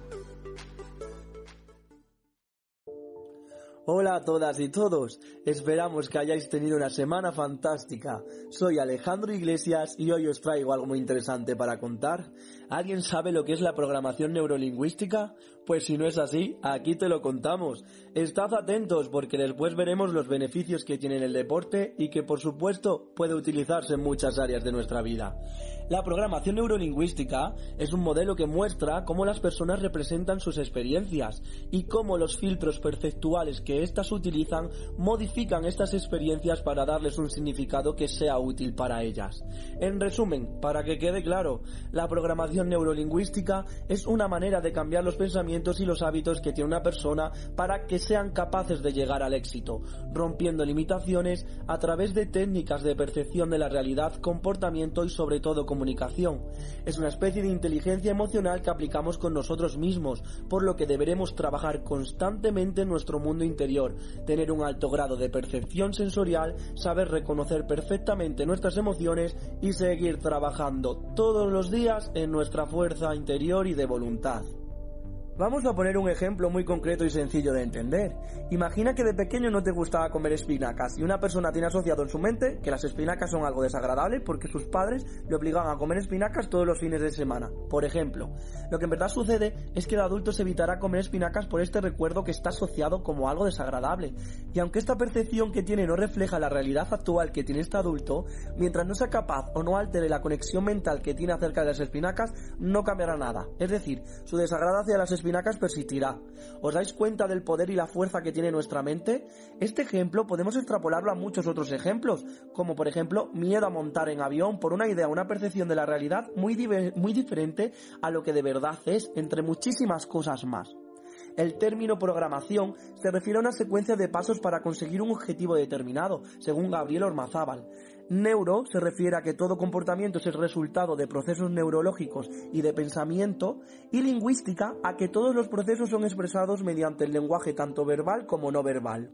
Hola a todas y todos, esperamos que hayáis tenido una semana fantástica. Soy Alejandro Iglesias y hoy os traigo algo muy interesante para contar. ¿Alguien sabe lo que es la programación neurolingüística? Pues si no es así, aquí te lo contamos. Estad atentos porque después veremos los beneficios que tiene el deporte y que por supuesto puede utilizarse en muchas áreas de nuestra vida. La programación neurolingüística es un modelo que muestra cómo las personas representan sus experiencias y cómo los filtros perceptuales que éstas utilizan modifican estas experiencias para darles un significado que sea útil para ellas. En resumen, para que quede claro, la programación neurolingüística es una manera de cambiar los pensamientos y los hábitos que tiene una persona para que sean capaces de llegar al éxito, rompiendo limitaciones a través de técnicas de percepción de la realidad, comportamiento y sobre todo Es una especie de inteligencia emocional que aplicamos con nosotros mismos, por lo que deberemos trabajar constantemente en nuestro mundo interior, tener un alto grado de percepción sensorial, saber reconocer perfectamente nuestras emociones y seguir trabajando todos los días en nuestra fuerza interior y de voluntad. Vamos a poner un ejemplo muy concreto y sencillo de entender. Imagina que de pequeño no te gustaba comer espinacas y una persona tiene asociado en su mente que las espinacas son algo desagradable porque sus padres le obligaban a comer espinacas todos los fines de semana. Por ejemplo, lo que en verdad sucede es que el adulto se evitará comer espinacas por este recuerdo que está asociado como algo desagradable. Y aunque esta percepción que tiene no refleja la realidad actual que tiene este adulto, mientras no sea capaz o no altere la conexión mental que tiene acerca de las espinacas, no cambiará nada. Es decir, su desagrado hacia las espinacas persistirá. ¿Os dais cuenta del poder y la fuerza que tiene nuestra mente? Este ejemplo podemos extrapolarlo a muchos otros ejemplos, como por ejemplo miedo a montar en avión por una idea, una percepción de la realidad muy, muy diferente a lo que de verdad es, entre muchísimas cosas más. El término programación se refiere a una secuencia de pasos para conseguir un objetivo determinado, según Gabriel Ormazábal. Neuro se refiere a que todo comportamiento es el resultado de procesos neurológicos y de pensamiento, y lingüística a que todos los procesos son expresados mediante el lenguaje tanto verbal como no verbal.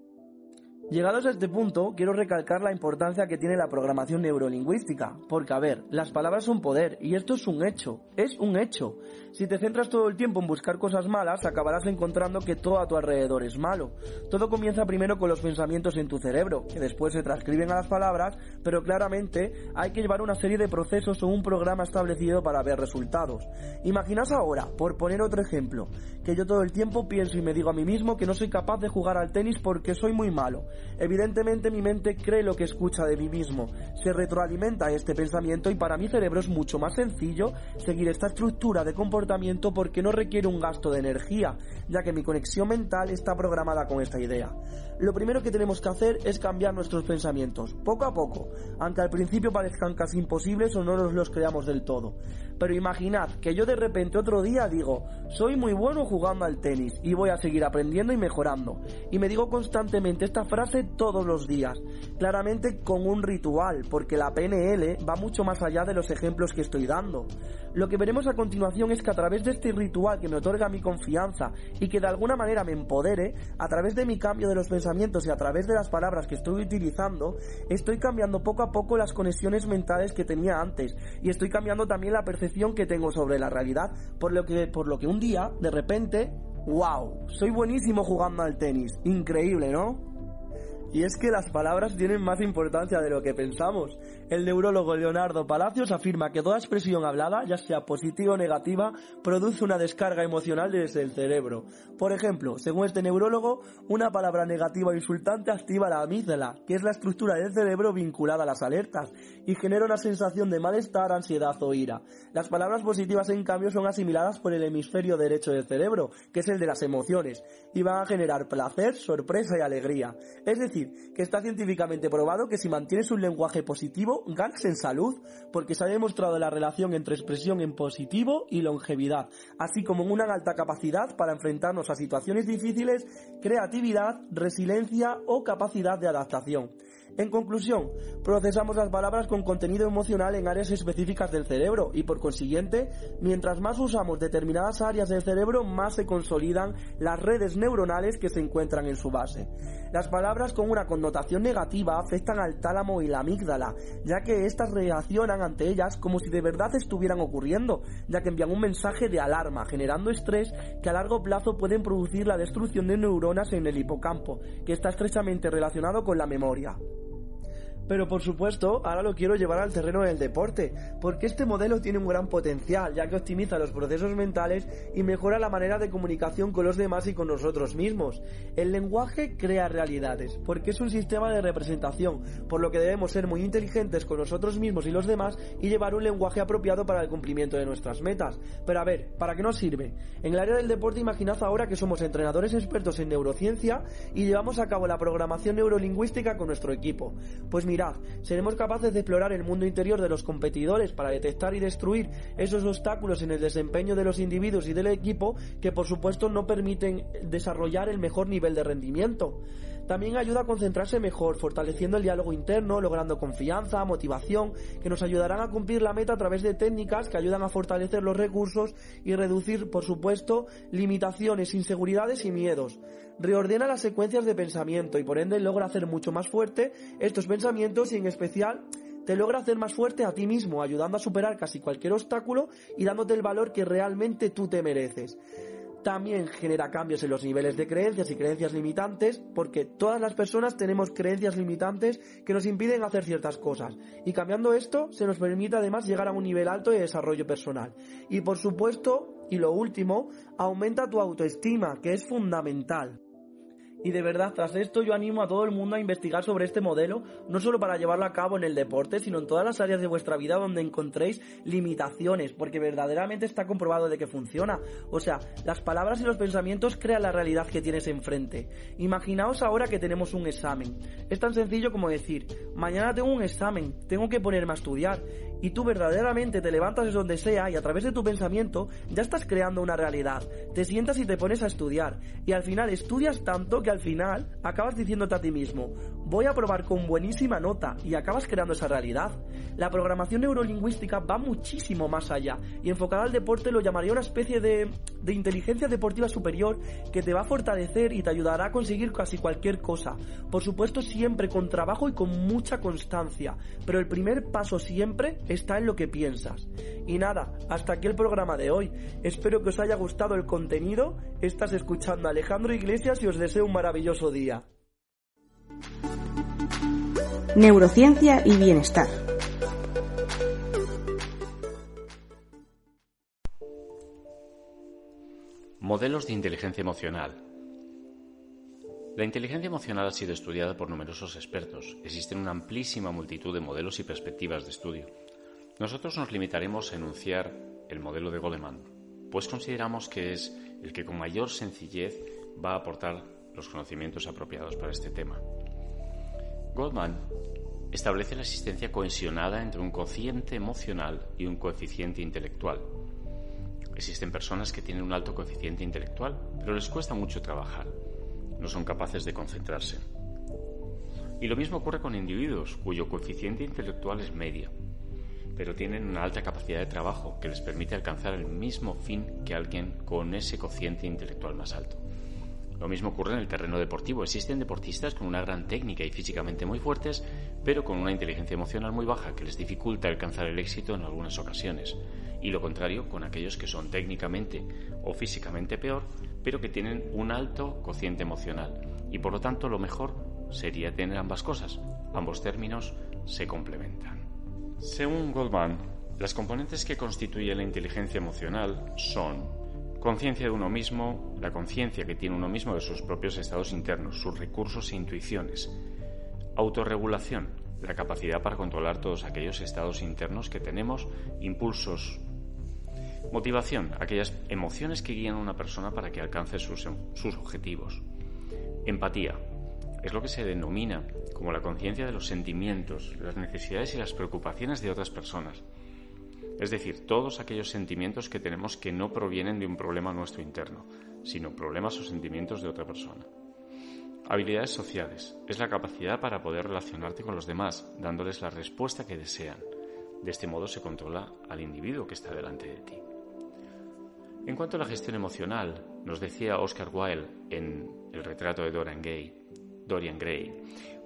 Llegados a este punto, quiero recalcar la importancia que tiene la programación neurolingüística, porque a ver, las palabras son poder, y esto es un hecho, es un hecho. Si te centras todo el tiempo en buscar cosas malas, acabarás encontrando que todo a tu alrededor es malo. Todo comienza primero con los pensamientos en tu cerebro, que después se transcriben a las palabras, pero claramente hay que llevar una serie de procesos o un programa establecido para ver resultados. Imaginas ahora, por poner otro ejemplo, que yo todo el tiempo pienso y me digo a mí mismo que no soy capaz de jugar al tenis porque soy muy malo. Evidentemente mi mente cree lo que escucha de mí mismo, se retroalimenta este pensamiento y para mi cerebro es mucho más sencillo seguir esta estructura de comportamiento porque no requiere un gasto de energía, ya que mi conexión mental está programada con esta idea. Lo primero que tenemos que hacer es cambiar nuestros pensamientos, poco a poco, aunque al principio parezcan casi imposibles o no nos los creamos del todo. Pero imaginad que yo de repente otro día digo, soy muy bueno jugando al tenis y voy a seguir aprendiendo y mejorando. Y me digo constantemente esta frase todos los días, claramente con un ritual, porque la PNL va mucho más allá de los ejemplos que estoy dando. Lo que veremos a continuación es que a través de este ritual que me otorga mi confianza y que de alguna manera me empodere, a través de mi cambio de los pensamientos y a través de las palabras que estoy utilizando, estoy cambiando poco a poco las conexiones mentales que tenía antes y estoy cambiando también la percepción que tengo sobre la realidad, por lo que, por lo que un día, de repente, wow, soy buenísimo jugando al tenis, increíble, ¿no? Y es que las palabras tienen más importancia de lo que pensamos. El neurólogo Leonardo Palacios afirma que toda expresión hablada, ya sea positiva o negativa, produce una descarga emocional desde el cerebro. Por ejemplo, según este neurólogo, una palabra negativa o insultante activa la amígdala, que es la estructura del cerebro vinculada a las alertas, y genera una sensación de malestar, ansiedad o ira. Las palabras positivas, en cambio, son asimiladas por el hemisferio derecho del cerebro, que es el de las emociones, y van a generar placer, sorpresa y alegría. Es decir, que está científicamente probado que si mantienes un lenguaje positivo, ganas en salud, porque se ha demostrado la relación entre expresión en positivo y longevidad, así como una alta capacidad para enfrentarnos a situaciones difíciles, creatividad, resiliencia o capacidad de adaptación. En conclusión, procesamos las palabras con contenido emocional en áreas específicas del cerebro y por consiguiente, mientras más usamos determinadas áreas del cerebro, más se consolidan las redes neuronales que se encuentran en su base. Las palabras con una connotación negativa afectan al tálamo y la amígdala, ya que éstas reaccionan ante ellas como si de verdad estuvieran ocurriendo, ya que envían un mensaje de alarma, generando estrés que a largo plazo pueden producir la destrucción de neuronas en el hipocampo, que está estrechamente relacionado con la memoria. Pero por supuesto, ahora lo quiero llevar al terreno del deporte, porque este modelo tiene un gran potencial, ya que optimiza los procesos mentales y mejora la manera de comunicación con los demás y con nosotros mismos. El lenguaje crea realidades, porque es un sistema de representación, por lo que debemos ser muy inteligentes con nosotros mismos y los demás y llevar un lenguaje apropiado para el cumplimiento de nuestras metas. Pero a ver, ¿para qué nos sirve? En el área del deporte imaginad ahora que somos entrenadores expertos en neurociencia y llevamos a cabo la programación neurolingüística con nuestro equipo. Pues seremos capaces de explorar el mundo interior de los competidores para detectar y destruir esos obstáculos en el desempeño de los individuos y del equipo que por supuesto no permiten desarrollar el mejor nivel de rendimiento. También ayuda a concentrarse mejor, fortaleciendo el diálogo interno, logrando confianza, motivación, que nos ayudarán a cumplir la meta a través de técnicas que ayudan a fortalecer los recursos y reducir, por supuesto, limitaciones, inseguridades y miedos reordena las secuencias de pensamiento y por ende logra hacer mucho más fuerte estos pensamientos y en especial te logra hacer más fuerte a ti mismo, ayudando a superar casi cualquier obstáculo y dándote el valor que realmente tú te mereces. También genera cambios en los niveles de creencias y creencias limitantes, porque todas las personas tenemos creencias limitantes que nos impiden hacer ciertas cosas. Y cambiando esto, se nos permite además llegar a un nivel alto de desarrollo personal. Y por supuesto, y lo último, aumenta tu autoestima, que es fundamental. Y de verdad, tras esto yo animo a todo el mundo a investigar sobre este modelo, no solo para llevarlo a cabo en el deporte, sino en todas las áreas de vuestra vida donde encontréis limitaciones, porque verdaderamente está comprobado de que funciona. O sea, las palabras y los pensamientos crean la realidad que tienes enfrente. Imaginaos ahora que tenemos un examen. Es tan sencillo como decir, mañana tengo un examen, tengo que ponerme a estudiar y tú verdaderamente te levantas de donde sea y a través de tu pensamiento ya estás creando una realidad. Te sientas y te pones a estudiar y al final estudias tanto que al final acabas diciéndote a ti mismo, voy a probar con buenísima nota y acabas creando esa realidad. La programación neurolingüística va muchísimo más allá y enfocada al deporte lo llamaría una especie de, de inteligencia deportiva superior que te va a fortalecer y te ayudará a conseguir casi cualquier cosa. Por supuesto siempre con trabajo y con mucha constancia, pero el primer paso siempre está en lo que piensas. Y nada, hasta aquí el programa de hoy. Espero que os haya gustado el contenido. Estás escuchando a Alejandro Iglesias y os deseo un maravilloso día. Neurociencia y bienestar. Modelos de inteligencia emocional. La inteligencia emocional ha sido estudiada por numerosos expertos. Existen una amplísima multitud de modelos y perspectivas de estudio. Nosotros nos limitaremos a enunciar el modelo de Goleman, pues consideramos que es el que con mayor sencillez va a aportar los conocimientos apropiados para este tema. Goldman establece la existencia cohesionada entre un cociente emocional y un coeficiente intelectual. Existen personas que tienen un alto coeficiente intelectual, pero les cuesta mucho trabajar. No son capaces de concentrarse. Y lo mismo ocurre con individuos cuyo coeficiente intelectual es medio, pero tienen una alta capacidad de trabajo que les permite alcanzar el mismo fin que alguien con ese cociente intelectual más alto. Lo mismo ocurre en el terreno deportivo. Existen deportistas con una gran técnica y físicamente muy fuertes, pero con una inteligencia emocional muy baja que les dificulta alcanzar el éxito en algunas ocasiones. Y lo contrario con aquellos que son técnicamente o físicamente peor, pero que tienen un alto cociente emocional. Y por lo tanto lo mejor sería tener ambas cosas. Ambos términos se complementan. Según Goldman, las componentes que constituyen la inteligencia emocional son conciencia de uno mismo, la conciencia que tiene uno mismo de sus propios estados internos, sus recursos e intuiciones, autorregulación, la capacidad para controlar todos aquellos estados internos que tenemos, impulsos, motivación, aquellas emociones que guían a una persona para que alcance sus, sus objetivos, empatía, es lo que se denomina como la conciencia de los sentimientos, las necesidades y las preocupaciones de otras personas. Es decir, todos aquellos sentimientos que tenemos que no provienen de un problema nuestro interno, sino problemas o sentimientos de otra persona. Habilidades sociales. Es la capacidad para poder relacionarte con los demás, dándoles la respuesta que desean. De este modo se controla al individuo que está delante de ti. En cuanto a la gestión emocional, nos decía Oscar Wilde en el retrato de Dorian Gray, Dorian Gray,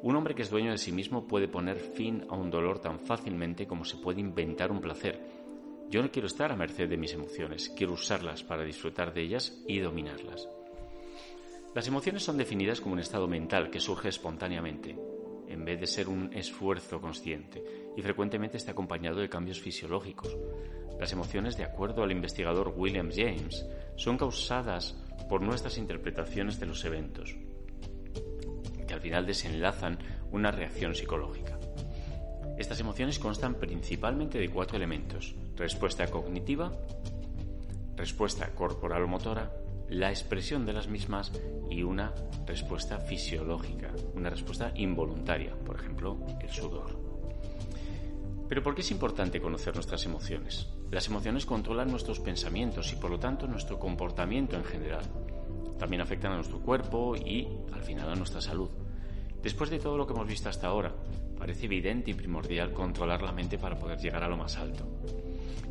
un hombre que es dueño de sí mismo puede poner fin a un dolor tan fácilmente como se puede inventar un placer. Yo no quiero estar a merced de mis emociones, quiero usarlas para disfrutar de ellas y dominarlas. Las emociones son definidas como un estado mental que surge espontáneamente, en vez de ser un esfuerzo consciente, y frecuentemente está acompañado de cambios fisiológicos. Las emociones, de acuerdo al investigador William James, son causadas por nuestras interpretaciones de los eventos, que al final desenlazan una reacción psicológica. Estas emociones constan principalmente de cuatro elementos, respuesta cognitiva, respuesta corporal o motora, la expresión de las mismas y una respuesta fisiológica, una respuesta involuntaria, por ejemplo, el sudor. Pero ¿por qué es importante conocer nuestras emociones? Las emociones controlan nuestros pensamientos y por lo tanto nuestro comportamiento en general. También afectan a nuestro cuerpo y al final a nuestra salud. Después de todo lo que hemos visto hasta ahora, parece evidente y primordial controlar la mente para poder llegar a lo más alto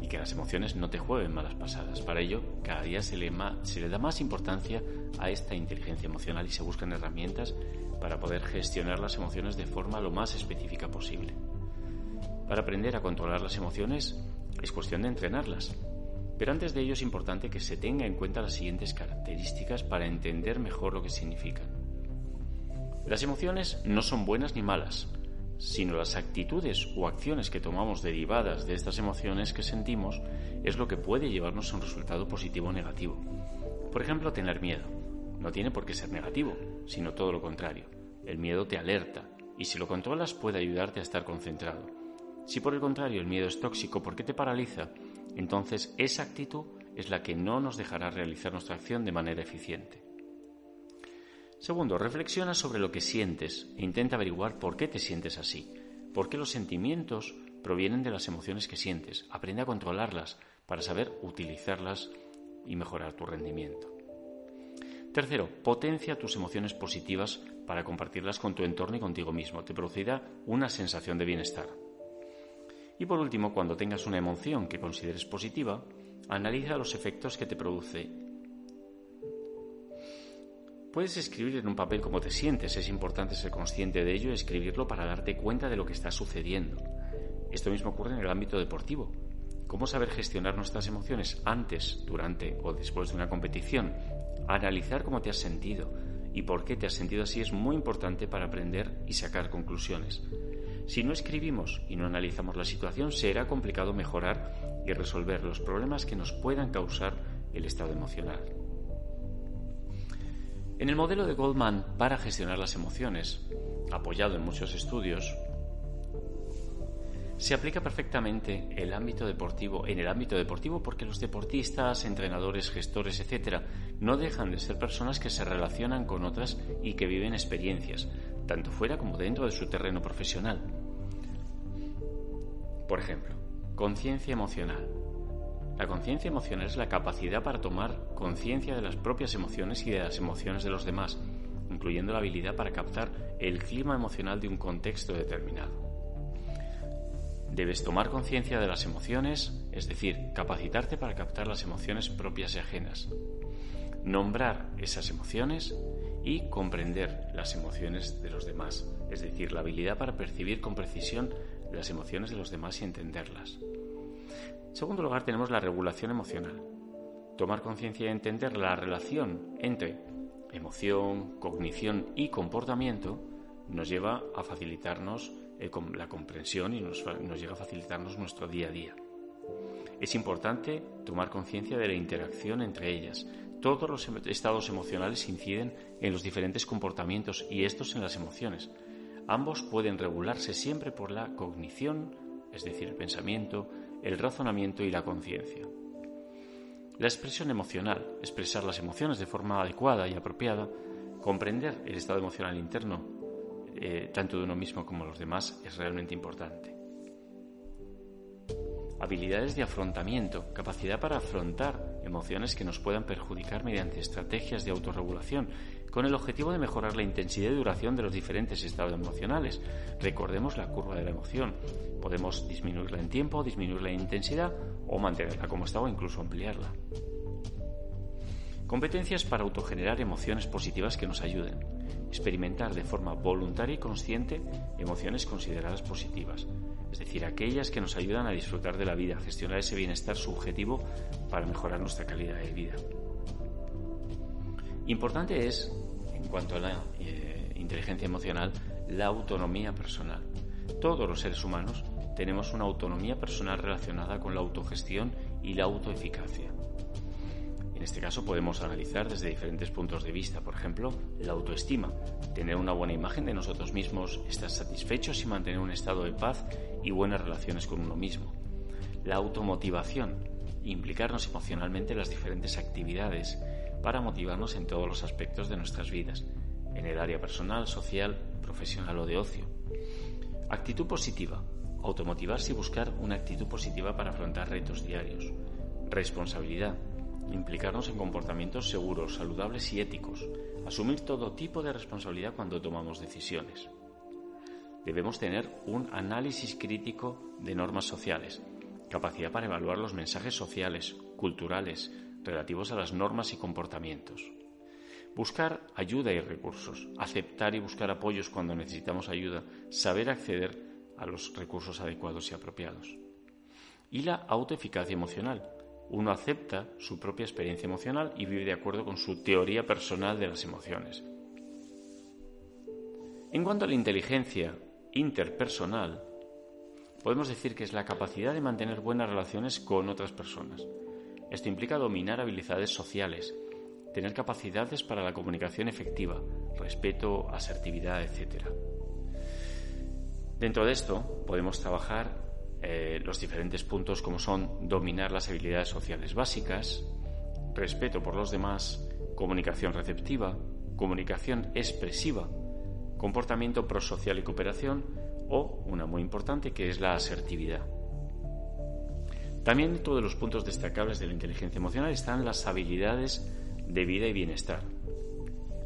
y que las emociones no te jueguen malas pasadas. Para ello, cada día se le, se le da más importancia a esta inteligencia emocional y se buscan herramientas para poder gestionar las emociones de forma lo más específica posible. Para aprender a controlar las emociones es cuestión de entrenarlas. Pero antes de ello es importante que se tenga en cuenta las siguientes características para entender mejor lo que significan. Las emociones no son buenas ni malas, sino las actitudes o acciones que tomamos derivadas de estas emociones que sentimos es lo que puede llevarnos a un resultado positivo o negativo. Por ejemplo, tener miedo. No tiene por qué ser negativo, sino todo lo contrario. El miedo te alerta y si lo controlas puede ayudarte a estar concentrado. Si por el contrario el miedo es tóxico porque te paraliza, entonces esa actitud es la que no nos dejará realizar nuestra acción de manera eficiente. Segundo, reflexiona sobre lo que sientes e intenta averiguar por qué te sientes así, por qué los sentimientos provienen de las emociones que sientes. Aprende a controlarlas para saber utilizarlas y mejorar tu rendimiento. Tercero, potencia tus emociones positivas para compartirlas con tu entorno y contigo mismo. Te producirá una sensación de bienestar. Y por último, cuando tengas una emoción que consideres positiva, analiza los efectos que te produce Puedes escribir en un papel cómo te sientes, es importante ser consciente de ello y escribirlo para darte cuenta de lo que está sucediendo. Esto mismo ocurre en el ámbito deportivo. ¿Cómo saber gestionar nuestras emociones antes, durante o después de una competición? Analizar cómo te has sentido y por qué te has sentido así es muy importante para aprender y sacar conclusiones. Si no escribimos y no analizamos la situación, será complicado mejorar y resolver los problemas que nos puedan causar el estado emocional. En el modelo de Goldman para gestionar las emociones, apoyado en muchos estudios, se aplica perfectamente el ámbito deportivo, en el ámbito deportivo porque los deportistas, entrenadores, gestores, etcétera, no dejan de ser personas que se relacionan con otras y que viven experiencias, tanto fuera como dentro de su terreno profesional. Por ejemplo, conciencia emocional. La conciencia emocional es la capacidad para tomar conciencia de las propias emociones y de las emociones de los demás, incluyendo la habilidad para captar el clima emocional de un contexto determinado. Debes tomar conciencia de las emociones, es decir, capacitarte para captar las emociones propias y ajenas, nombrar esas emociones y comprender las emociones de los demás, es decir, la habilidad para percibir con precisión las emociones de los demás y entenderlas. Segundo lugar, tenemos la regulación emocional. Tomar conciencia y entender la relación entre emoción, cognición y comportamiento nos lleva a facilitarnos eh, la comprensión y nos, nos llega a facilitarnos nuestro día a día. Es importante tomar conciencia de la interacción entre ellas. Todos los estados emocionales inciden en los diferentes comportamientos y estos en las emociones. Ambos pueden regularse siempre por la cognición, es decir, el pensamiento, el razonamiento y la conciencia. La expresión emocional, expresar las emociones de forma adecuada y apropiada, comprender el estado emocional interno, eh, tanto de uno mismo como de los demás, es realmente importante. habilidades de afrontamiento, capacidad para afrontar emociones que nos puedan perjudicar mediante estrategias de autorregulación, con el objetivo de mejorar la intensidad y duración de los diferentes estados emocionales. Recordemos la curva de la emoción. Podemos disminuirla en tiempo, disminuirla en intensidad o mantenerla como está o incluso ampliarla. Competencias para autogenerar emociones positivas que nos ayuden. Experimentar de forma voluntaria y consciente emociones consideradas positivas, es decir, aquellas que nos ayudan a disfrutar de la vida, gestionar ese bienestar subjetivo para mejorar nuestra calidad de vida. Importante es, cuanto a la eh, inteligencia emocional, la autonomía personal. Todos los seres humanos tenemos una autonomía personal relacionada con la autogestión y la autoeficacia. En este caso podemos analizar desde diferentes puntos de vista, por ejemplo, la autoestima, tener una buena imagen de nosotros mismos, estar satisfechos y mantener un estado de paz y buenas relaciones con uno mismo. La automotivación, implicarnos emocionalmente en las diferentes actividades, para motivarnos en todos los aspectos de nuestras vidas, en el área personal, social, profesional o de ocio. Actitud positiva. Automotivarse y buscar una actitud positiva para afrontar retos diarios. Responsabilidad. Implicarnos en comportamientos seguros, saludables y éticos. Asumir todo tipo de responsabilidad cuando tomamos decisiones. Debemos tener un análisis crítico de normas sociales, capacidad para evaluar los mensajes sociales, culturales, relativos a las normas y comportamientos. Buscar ayuda y recursos, aceptar y buscar apoyos cuando necesitamos ayuda, saber acceder a los recursos adecuados y apropiados. Y la autoeficacia emocional. Uno acepta su propia experiencia emocional y vive de acuerdo con su teoría personal de las emociones. En cuanto a la inteligencia interpersonal, podemos decir que es la capacidad de mantener buenas relaciones con otras personas, esto implica dominar habilidades sociales, tener capacidades para la comunicación efectiva, respeto, asertividad, etc. Dentro de esto podemos trabajar eh, los diferentes puntos como son dominar las habilidades sociales básicas, respeto por los demás, comunicación receptiva, comunicación expresiva, comportamiento prosocial y cooperación o una muy importante que es la asertividad. También dentro de los puntos destacables de la inteligencia emocional están las habilidades de vida y bienestar.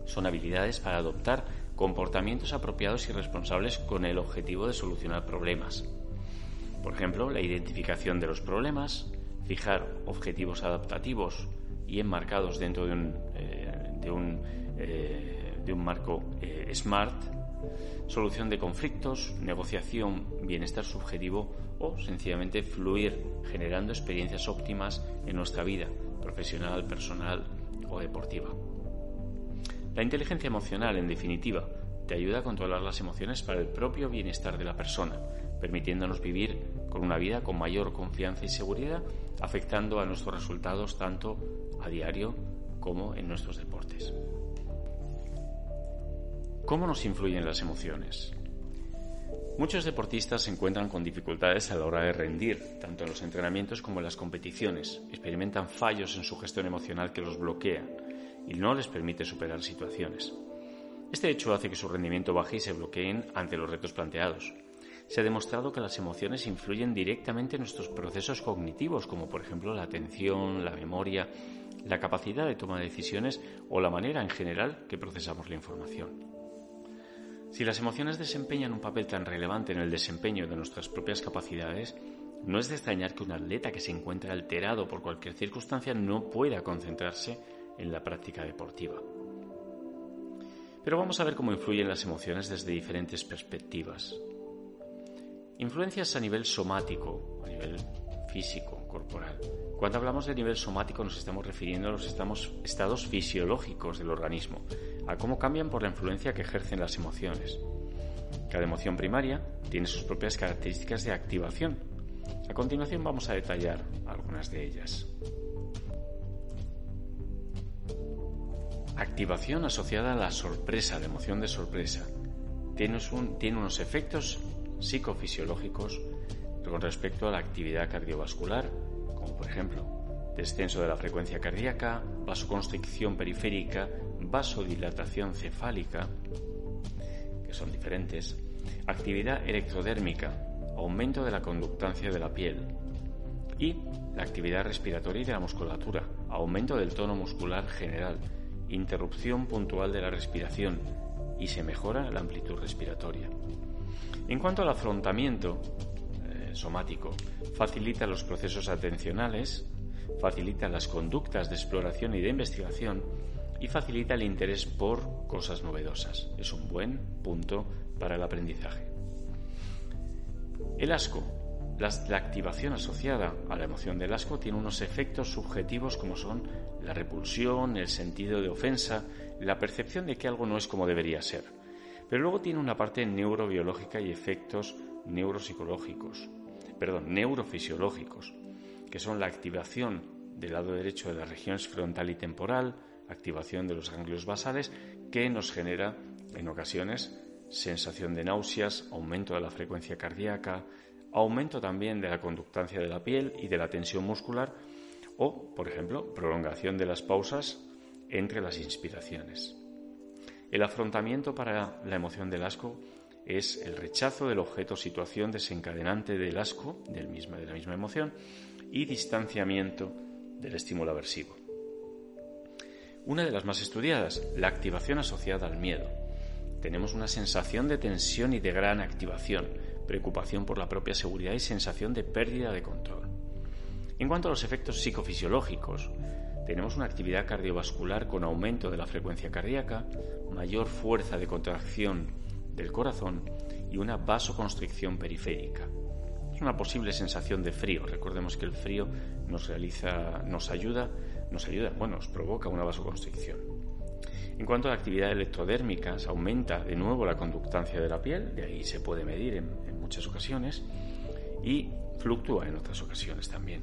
Son habilidades para adoptar comportamientos apropiados y responsables con el objetivo de solucionar problemas. Por ejemplo, la identificación de los problemas, fijar objetivos adaptativos y enmarcados dentro de un, eh, de un, eh, de un marco eh, SMART, solución de conflictos, negociación, bienestar subjetivo o sencillamente fluir generando experiencias óptimas en nuestra vida profesional, personal o deportiva. La inteligencia emocional, en definitiva, te ayuda a controlar las emociones para el propio bienestar de la persona, permitiéndonos vivir con una vida con mayor confianza y seguridad, afectando a nuestros resultados tanto a diario como en nuestros deportes. ¿Cómo nos influyen las emociones? Muchos deportistas se encuentran con dificultades a la hora de rendir, tanto en los entrenamientos como en las competiciones. Experimentan fallos en su gestión emocional que los bloquean y no les permite superar situaciones. Este hecho hace que su rendimiento baje y se bloqueen ante los retos planteados. Se ha demostrado que las emociones influyen directamente en nuestros procesos cognitivos, como por ejemplo la atención, la memoria, la capacidad de toma de decisiones o la manera en general que procesamos la información. Si las emociones desempeñan un papel tan relevante en el desempeño de nuestras propias capacidades, no es de extrañar que un atleta que se encuentre alterado por cualquier circunstancia no pueda concentrarse en la práctica deportiva. Pero vamos a ver cómo influyen las emociones desde diferentes perspectivas. Influencias a nivel somático, a nivel físico, corporal. Cuando hablamos de nivel somático nos estamos refiriendo a los estados fisiológicos del organismo, a cómo cambian por la influencia que ejercen las emociones. Cada emoción primaria tiene sus propias características de activación. A continuación vamos a detallar algunas de ellas. Activación asociada a la sorpresa, la emoción de sorpresa. Tiene, unos efectos psicofisiológicos con respecto a la actividad cardiovascular, como por ejemplo descenso de la frecuencia cardíaca, vasoconstricción periférica, vasodilatación cefálica, que son diferentes, actividad electrodérmica, aumento de la conductancia de la piel, Y la actividad respiratoria y de la musculatura, aumento del tono muscular general, interrupción puntual de la respiración y se mejora la amplitud respiratoria. En cuanto al afrontamiento eh, somático, facilita los procesos atencionales, facilita las conductas de exploración y de investigación y facilita el interés por cosas novedosas. Es un buen punto para el aprendizaje. El asco. La, activación asociada a la emoción del asco tiene unos efectos subjetivos como son la repulsión, el sentido de ofensa, la percepción de que algo no es como debería ser. Pero luego tiene una parte neurobiológica y efectos neuropsicológicos, perdón, neurofisiológicos, que son la activación del lado derecho de las regiones frontal y temporal, activación de los ganglios basales, que nos genera en ocasiones sensación de náuseas, aumento de la frecuencia cardíaca, aumento también de la conductancia de la piel y de la tensión muscular o, por ejemplo, prolongación de las pausas entre las inspiraciones. El afrontamiento para la emoción del asco es el rechazo del objeto situación desencadenante del asco, del mismo, de la misma emoción, y distanciamiento del estímulo aversivo. Una de las más estudiadas, la activación asociada al miedo. Tenemos una sensación de tensión y de gran activación, preocupación por la propia seguridad y sensación de pérdida de control. En cuanto a los efectos psicofisiológicos, tenemos una actividad cardiovascular con aumento de la frecuencia cardíaca, mayor fuerza de contracción del corazón y una vasoconstricción periférica. Es una posible sensación de frío. Recordemos que el frío nos realiza, nos ayuda, nos ayuda, bueno, nos provoca una vasoconstricción. En cuanto a la actividad electrodérmica, se aumenta de nuevo la conductancia de la piel, de ahí se puede medir en, en muchas ocasiones, y fluctúa en otras ocasiones también.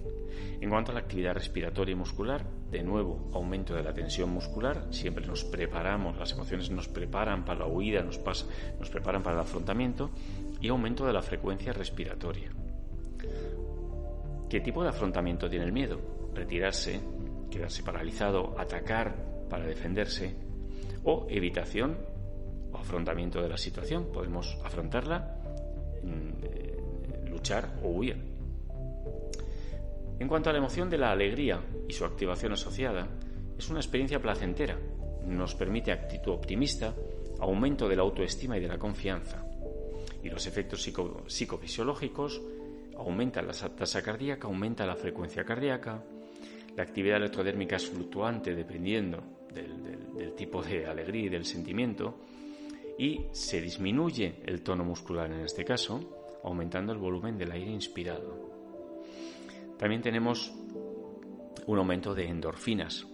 En cuanto a la actividad respiratoria y muscular, de nuevo, aumento de la tensión muscular, siempre nos preparamos, las emociones nos preparan para la huida, nos, nos preparan para el afrontamiento, y aumento de la frecuencia respiratoria. ¿Qué tipo de afrontamiento tiene el miedo? Retirarse, quedarse paralizado, atacar para defenderse, o evitación o afrontamiento de la situación. Podemos afrontarla, mm, luchar o huir. En cuanto a la emoción de la alegría y su activación asociada, es una experiencia placentera. Nos permite actitud optimista, aumento de la autoestima y de la confianza. Y los efectos psicofisiológicos aumenta la tasa cardíaca, aumenta la frecuencia cardíaca, la actividad electrodérmica es fluctuante dependiendo del, tipo de alegría y del sentimiento, y se disminuye el tono muscular en este caso, aumentando el volumen del aire inspirado. También tenemos un aumento de endorfinas,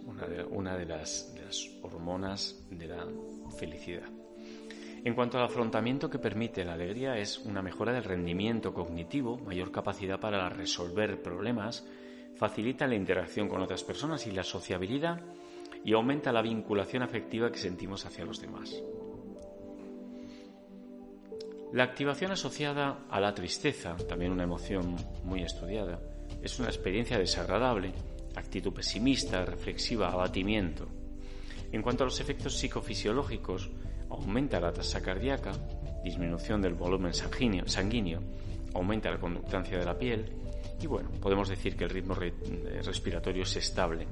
una de, las, hormonas de la felicidad. En cuanto al afrontamiento que permite la alegría es una mejora del rendimiento cognitivo, mayor capacidad para resolver problemas, facilita la interacción con otras personas y la sociabilidad y aumenta la vinculación afectiva que sentimos hacia los demás. La activación asociada a la tristeza, también una emoción muy estudiada, es una experiencia desagradable, actitud pesimista, reflexiva, abatimiento. En cuanto a los efectos psicofisiológicos, aumenta la tasa cardíaca, disminución del volumen sanguíneo, aumenta la conductancia de la piel y bueno, podemos decir que el ritmo respiratorio es estable.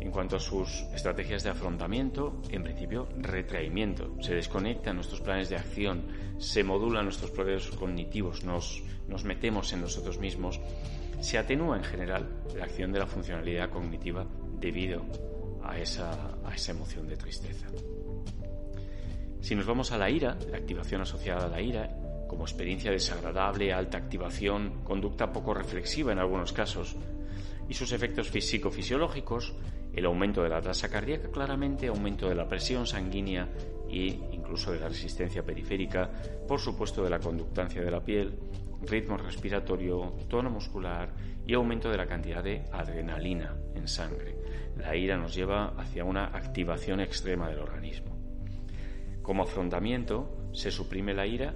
En cuanto a sus estrategias de afrontamiento, en principio, retraimiento. Se desconectan nuestros planes de acción, se modulan nuestros procesos cognitivos, nos, metemos en nosotros mismos. Se atenúa en general la acción de la funcionalidad cognitiva debido a esa emoción de tristeza. Si nos vamos a la ira, la activación asociada a la ira, como experiencia desagradable, alta activación, conducta poco reflexiva en algunos casos, y sus efectos físico-fisiológicos, el aumento de la tasa cardíaca claramente, aumento de la presión sanguínea e incluso de la resistencia periférica, por supuesto de la conductancia de la piel, ritmo respiratorio, tono muscular y aumento de la cantidad de adrenalina en sangre. La ira nos lleva hacia una activación extrema del organismo. Como afrontamiento, se suprime la ira,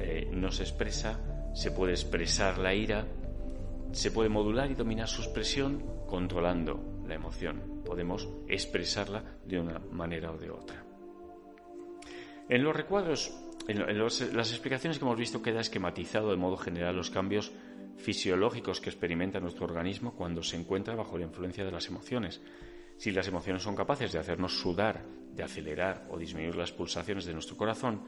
eh, no se expresa, se puede expresar la ira, se puede modular y dominar su expresión controlando la emoción. Podemos expresarla de una manera o de otra. En los recuadros, en, las explicaciones que hemos visto queda esquematizado de modo general los cambios fisiológicos que experimenta nuestro organismo cuando se encuentra bajo la influencia de las emociones. Si las emociones son capaces de hacernos sudar, de acelerar o disminuir las pulsaciones de nuestro corazón,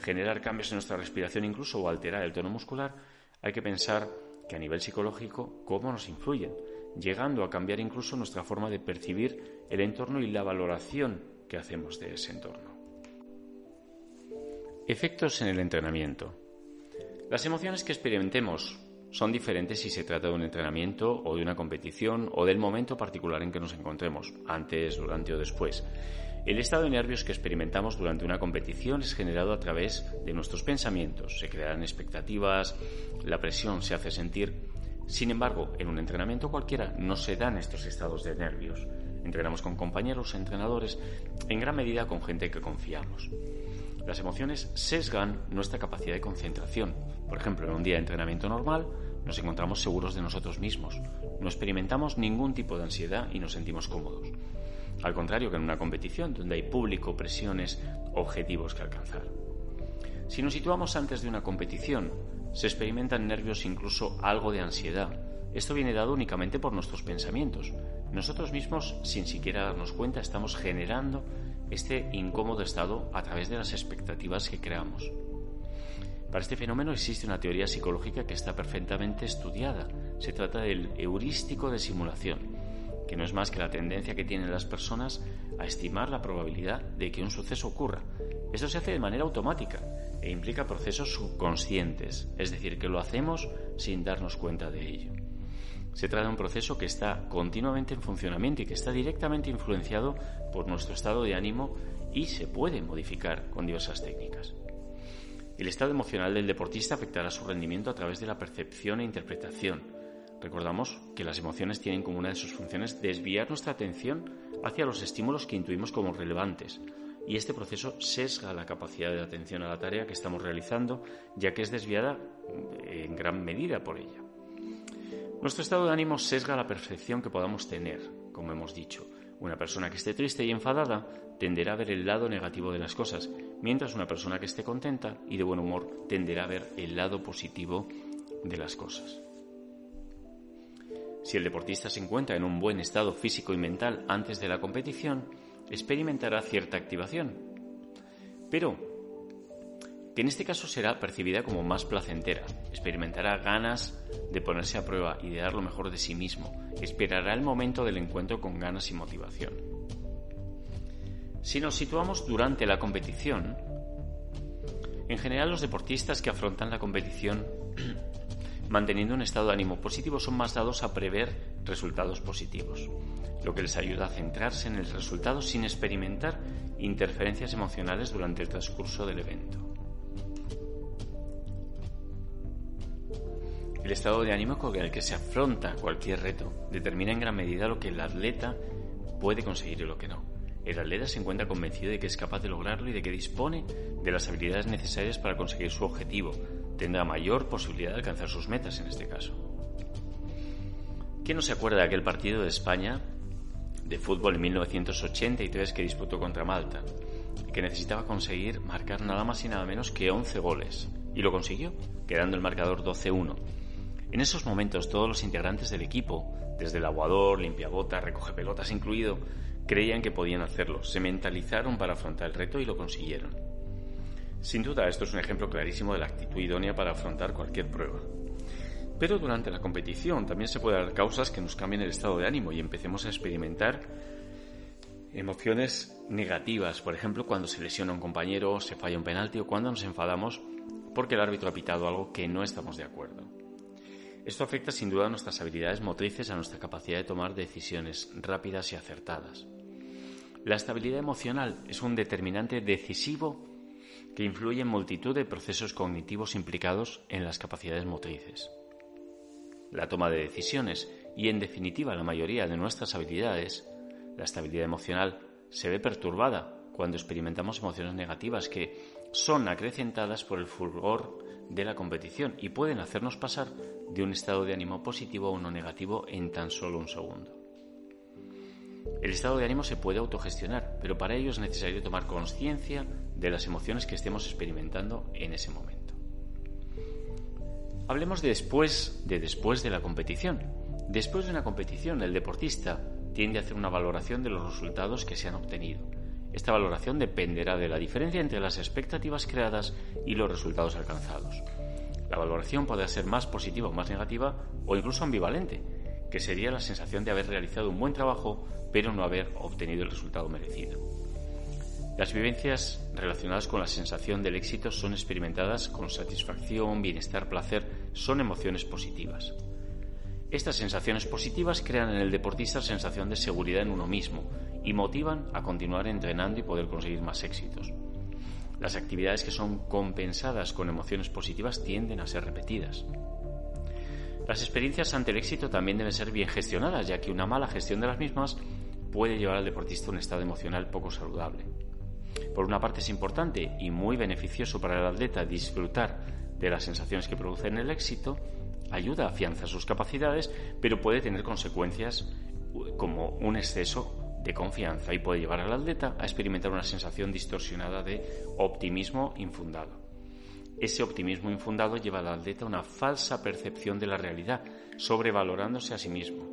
generar cambios en nuestra respiración incluso o alterar el tono muscular, hay que pensar que a nivel psicológico cómo nos influyen, llegando a cambiar incluso nuestra forma de percibir el entorno y la valoración que hacemos de ese entorno. Efectos en el entrenamiento. Las emociones que experimentemos son diferentes si se trata de un entrenamiento o de una competición o del momento particular en que nos encontremos, antes, durante o después. El estado de nervios que experimentamos durante una competición es generado a través de nuestros pensamientos, se crean expectativas, la presión se hace sentir. Sin embargo, en un entrenamiento cualquiera no se dan estos estados de nervios. Entrenamos con compañeros, entrenadores, en gran medida con gente que confiamos. Las emociones sesgan nuestra capacidad de concentración. Por ejemplo, en un día de entrenamiento normal nos encontramos seguros de nosotros mismos, no experimentamos ningún tipo de ansiedad y nos sentimos cómodos. Al contrario que en una competición donde hay público, presiones, objetivos que alcanzar. Si nos situamos antes de una competición, se experimentan nervios, incluso algo de ansiedad. Esto viene dado únicamente por nuestros pensamientos. Nosotros mismos, sin siquiera darnos cuenta, estamos generando este incómodo estado a través de las expectativas que creamos. Para este fenómeno existe una teoría psicológica que está perfectamente estudiada. Se trata del heurístico de simulación, que no es más que la tendencia que tienen las personas a estimar la probabilidad de que un suceso ocurra. Esto se hace de manera automática e implica procesos subconscientes, es decir, que lo hacemos sin darnos cuenta de ello. Se trata de un proceso que está continuamente en funcionamiento y que está directamente influenciado por nuestro estado de ánimo y se puede modificar con diversas técnicas. El estado emocional del deportista afectará su rendimiento a través de la percepción e interpretación. Recordamos que las emociones tienen como una de sus funciones desviar nuestra atención hacia los estímulos que intuimos como relevantes, y este proceso sesga la capacidad de atención a la tarea que estamos realizando, ya que es desviada en gran medida por ella. Nuestro estado de ánimo sesga la percepción que podamos tener, como hemos dicho. Una persona que esté triste y enfadada tenderá a ver el lado negativo de las cosas, mientras una persona que esté contenta y de buen humor tenderá a ver el lado positivo de las cosas. Si el deportista se encuentra en un buen estado físico y mental antes de la competición, experimentará cierta activación. Pero que en este caso será percibida como más placentera, experimentará ganas de ponerse a prueba y de dar lo mejor de sí mismo, esperará el momento del encuentro con ganas y motivación. Si nos situamos durante la competición, en general los deportistas que afrontan la competición manteniendo un estado de ánimo positivo son más dados a prever resultados positivos, lo que les ayuda a centrarse en el resultado sin experimentar interferencias emocionales durante el transcurso del evento. El estado de ánimo con el que se afronta cualquier reto determina en gran medida lo que el atleta puede conseguir y lo que no. El atleta se encuentra convencido de que es capaz de lograrlo y de que dispone de las habilidades necesarias para conseguir su objetivo. Tendrá mayor posibilidad de alcanzar sus metas en este caso. ¿Quién no se acuerda de aquel partido de España de fútbol en 1983 que disputó contra Malta? Que necesitaba conseguir marcar nada más y nada menos que 11 goles. Y lo consiguió, quedando el marcador 12-1 en esos momentos todos los integrantes del equipo, desde el aguador, limpiabotas, recoge pelotas incluido, creían que podían hacerlo, se mentalizaron para afrontar el reto y lo consiguieron. Sin duda, esto es un ejemplo clarísimo de la actitud idónea para afrontar cualquier prueba. Pero durante la competición también se pueden dar causas que nos cambien el estado de ánimo y empecemos a experimentar emociones negativas, por ejemplo, cuando se lesiona un compañero, se falla un penalti o cuando nos enfadamos porque el árbitro ha pitado algo que no estamos de acuerdo. Esto afecta sin duda a nuestras habilidades motrices, a nuestra capacidad de tomar decisiones rápidas y acertadas. La estabilidad emocional es un determinante decisivo que influye en multitud de procesos cognitivos implicados en las capacidades motrices. La toma de decisiones y, en definitiva, la mayoría de nuestras habilidades, la estabilidad emocional, se ve perturbada cuando experimentamos emociones negativas que son acrecentadas por el fulgor de la competición y pueden hacernos pasar de un estado de ánimo positivo a uno negativo en tan solo un segundo. El estado de ánimo se puede autogestionar, pero para ello es necesario tomar conciencia de las emociones que estemos experimentando en ese momento. Hablemos de después, de después de la competición. Después de una competición, el deportista tiende a hacer una valoración de los resultados que se han obtenido. Esta valoración dependerá de la diferencia entre las expectativas creadas y los resultados alcanzados. La valoración puede ser más positiva o más negativa o incluso ambivalente, que sería la sensación de haber realizado un buen trabajo pero no haber obtenido el resultado merecido. Las vivencias relacionadas con la sensación del éxito son experimentadas con satisfacción, bienestar, placer, son emociones positivas. Estas sensaciones positivas crean en el deportista sensación de seguridad en uno mismo y motivan a continuar entrenando y poder conseguir más éxitos. Las actividades que son compensadas con emociones positivas tienden a ser repetidas. Las experiencias ante el éxito también deben ser bien gestionadas, ya que una mala gestión de las mismas puede llevar al deportista a un estado emocional poco saludable. Por una parte es importante y muy beneficioso para el atleta disfrutar de las sensaciones que producen el éxito, ayuda a afianzar sus capacidades, pero puede tener consecuencias como un exceso de confianza y puede llevar al atleta a experimentar una sensación distorsionada de optimismo infundado. Ese optimismo infundado lleva al atleta a una falsa percepción de la realidad, sobrevalorándose a sí mismo.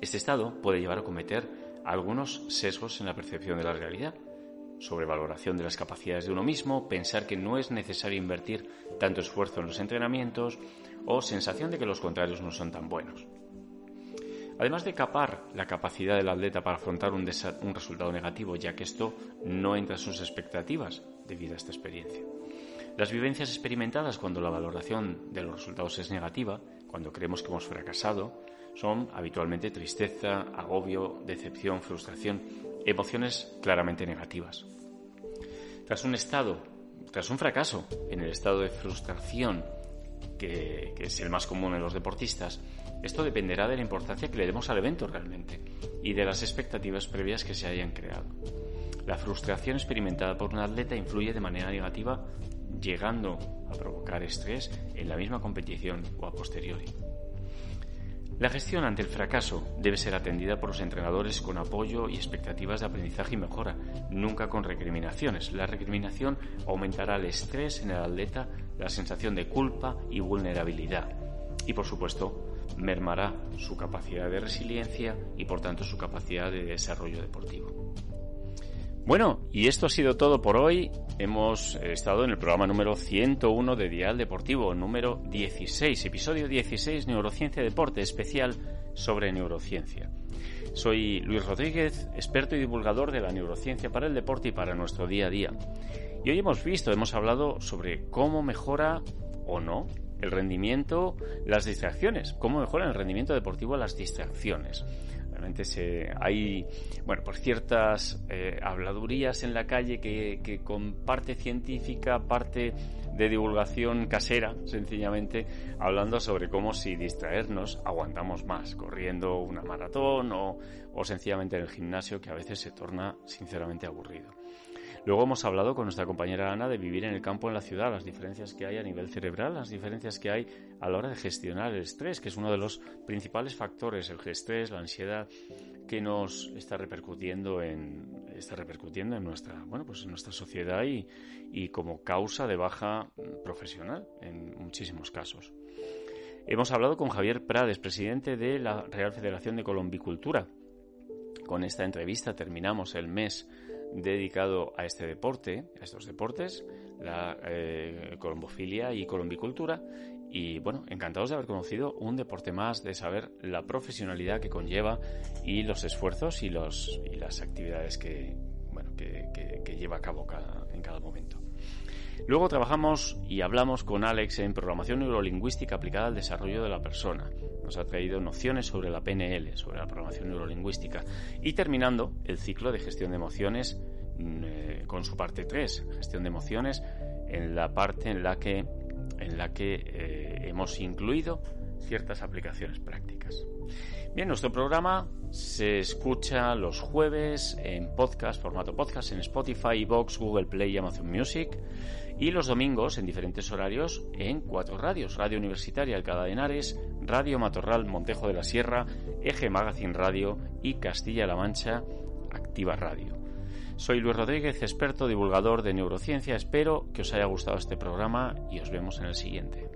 Este estado puede llevar a cometer algunos sesgos en la percepción de la realidad, sobrevaloración de las capacidades de uno mismo, pensar que no es necesario invertir tanto esfuerzo en los entrenamientos o sensación de que los contrarios no son tan buenos. Además de capar la capacidad del atleta para afrontar un, resultado negativo, ya que esto no entra en sus expectativas debido a esta experiencia. Las vivencias experimentadas cuando la valoración de los resultados es negativa, cuando creemos que hemos fracasado, son habitualmente tristeza, agobio, decepción, frustración, emociones claramente negativas. Tras un estado, tras un fracaso en el estado de frustración, que es el más común en los deportistas, esto dependerá de la importancia que le demos al evento realmente y de las expectativas previas que se hayan creado. La frustración experimentada por un atleta influye de manera negativa, llegando a provocar estrés en la misma competición o a posteriori. La gestión ante el fracaso debe ser atendida por los entrenadores con apoyo y expectativas de aprendizaje y mejora, nunca con recriminaciones. La recriminación aumentará el estrés en el atleta, la sensación de culpa y vulnerabilidad. Y por supuesto, mermará su capacidad de resiliencia y por tanto su capacidad de desarrollo deportivo. Bueno, y esto ha sido todo por hoy. Hemos estado en el programa número 101 de Dial Deportivo, número 16, episodio 16, Neurociencia Deporte, especial sobre neurociencia. Soy Luis Rodríguez, experto y divulgador de la neurociencia para el deporte y para nuestro día a día. Y hoy hemos visto, hemos hablado sobre cómo mejora o no el rendimiento, las distracciones, cómo mejoran el rendimiento deportivo las distracciones. Realmente se, hay, bueno, por ciertas eh, habladurías en la calle que, que con parte científica, parte de divulgación casera, sencillamente, hablando sobre cómo si distraernos aguantamos más, corriendo una maratón o, o sencillamente en el gimnasio, que a veces se torna sinceramente aburrido. Luego hemos hablado con nuestra compañera Ana de vivir en el campo en la ciudad, las diferencias que hay a nivel cerebral, las diferencias que hay a la hora de gestionar el estrés, que es uno de los principales factores, el estrés, la ansiedad, que nos está repercutiendo en está repercutiendo en nuestra bueno pues en nuestra sociedad y, y como causa de baja profesional en muchísimos casos. Hemos hablado con Javier Prades, presidente de la Real Federación de Colombicultura. Con esta entrevista terminamos el mes dedicado a este deporte, a estos deportes, la eh, colombofilia y colombicultura. Y bueno, encantados de haber conocido un deporte más, de saber la profesionalidad que conlleva y los esfuerzos y, los, y las actividades que, bueno, que, que, lleva a cabo en cada momento. Luego trabajamos y hablamos con Alex en programación neurolingüística aplicada al desarrollo de la persona. Nos ha traído nociones sobre la PNL, sobre la programación neurolingüística. Y terminando el ciclo de gestión de emociones mm, eh, con su parte 3, gestión de emociones, en la parte en la que, en la que eh, hemos incluido ciertas aplicaciones prácticas. Bien, nuestro programa se escucha los jueves en podcast, formato podcast, en Spotify, Vox, Google Play y Amazon Music y los domingos en diferentes horarios en cuatro radios, Radio Universitaria Alcalá de Henares, Radio Matorral Montejo de la Sierra, Eje Magazine Radio y Castilla-La Mancha Activa Radio. Soy Luis Rodríguez, experto divulgador de neurociencia. Espero que os haya gustado este programa y os vemos en el siguiente.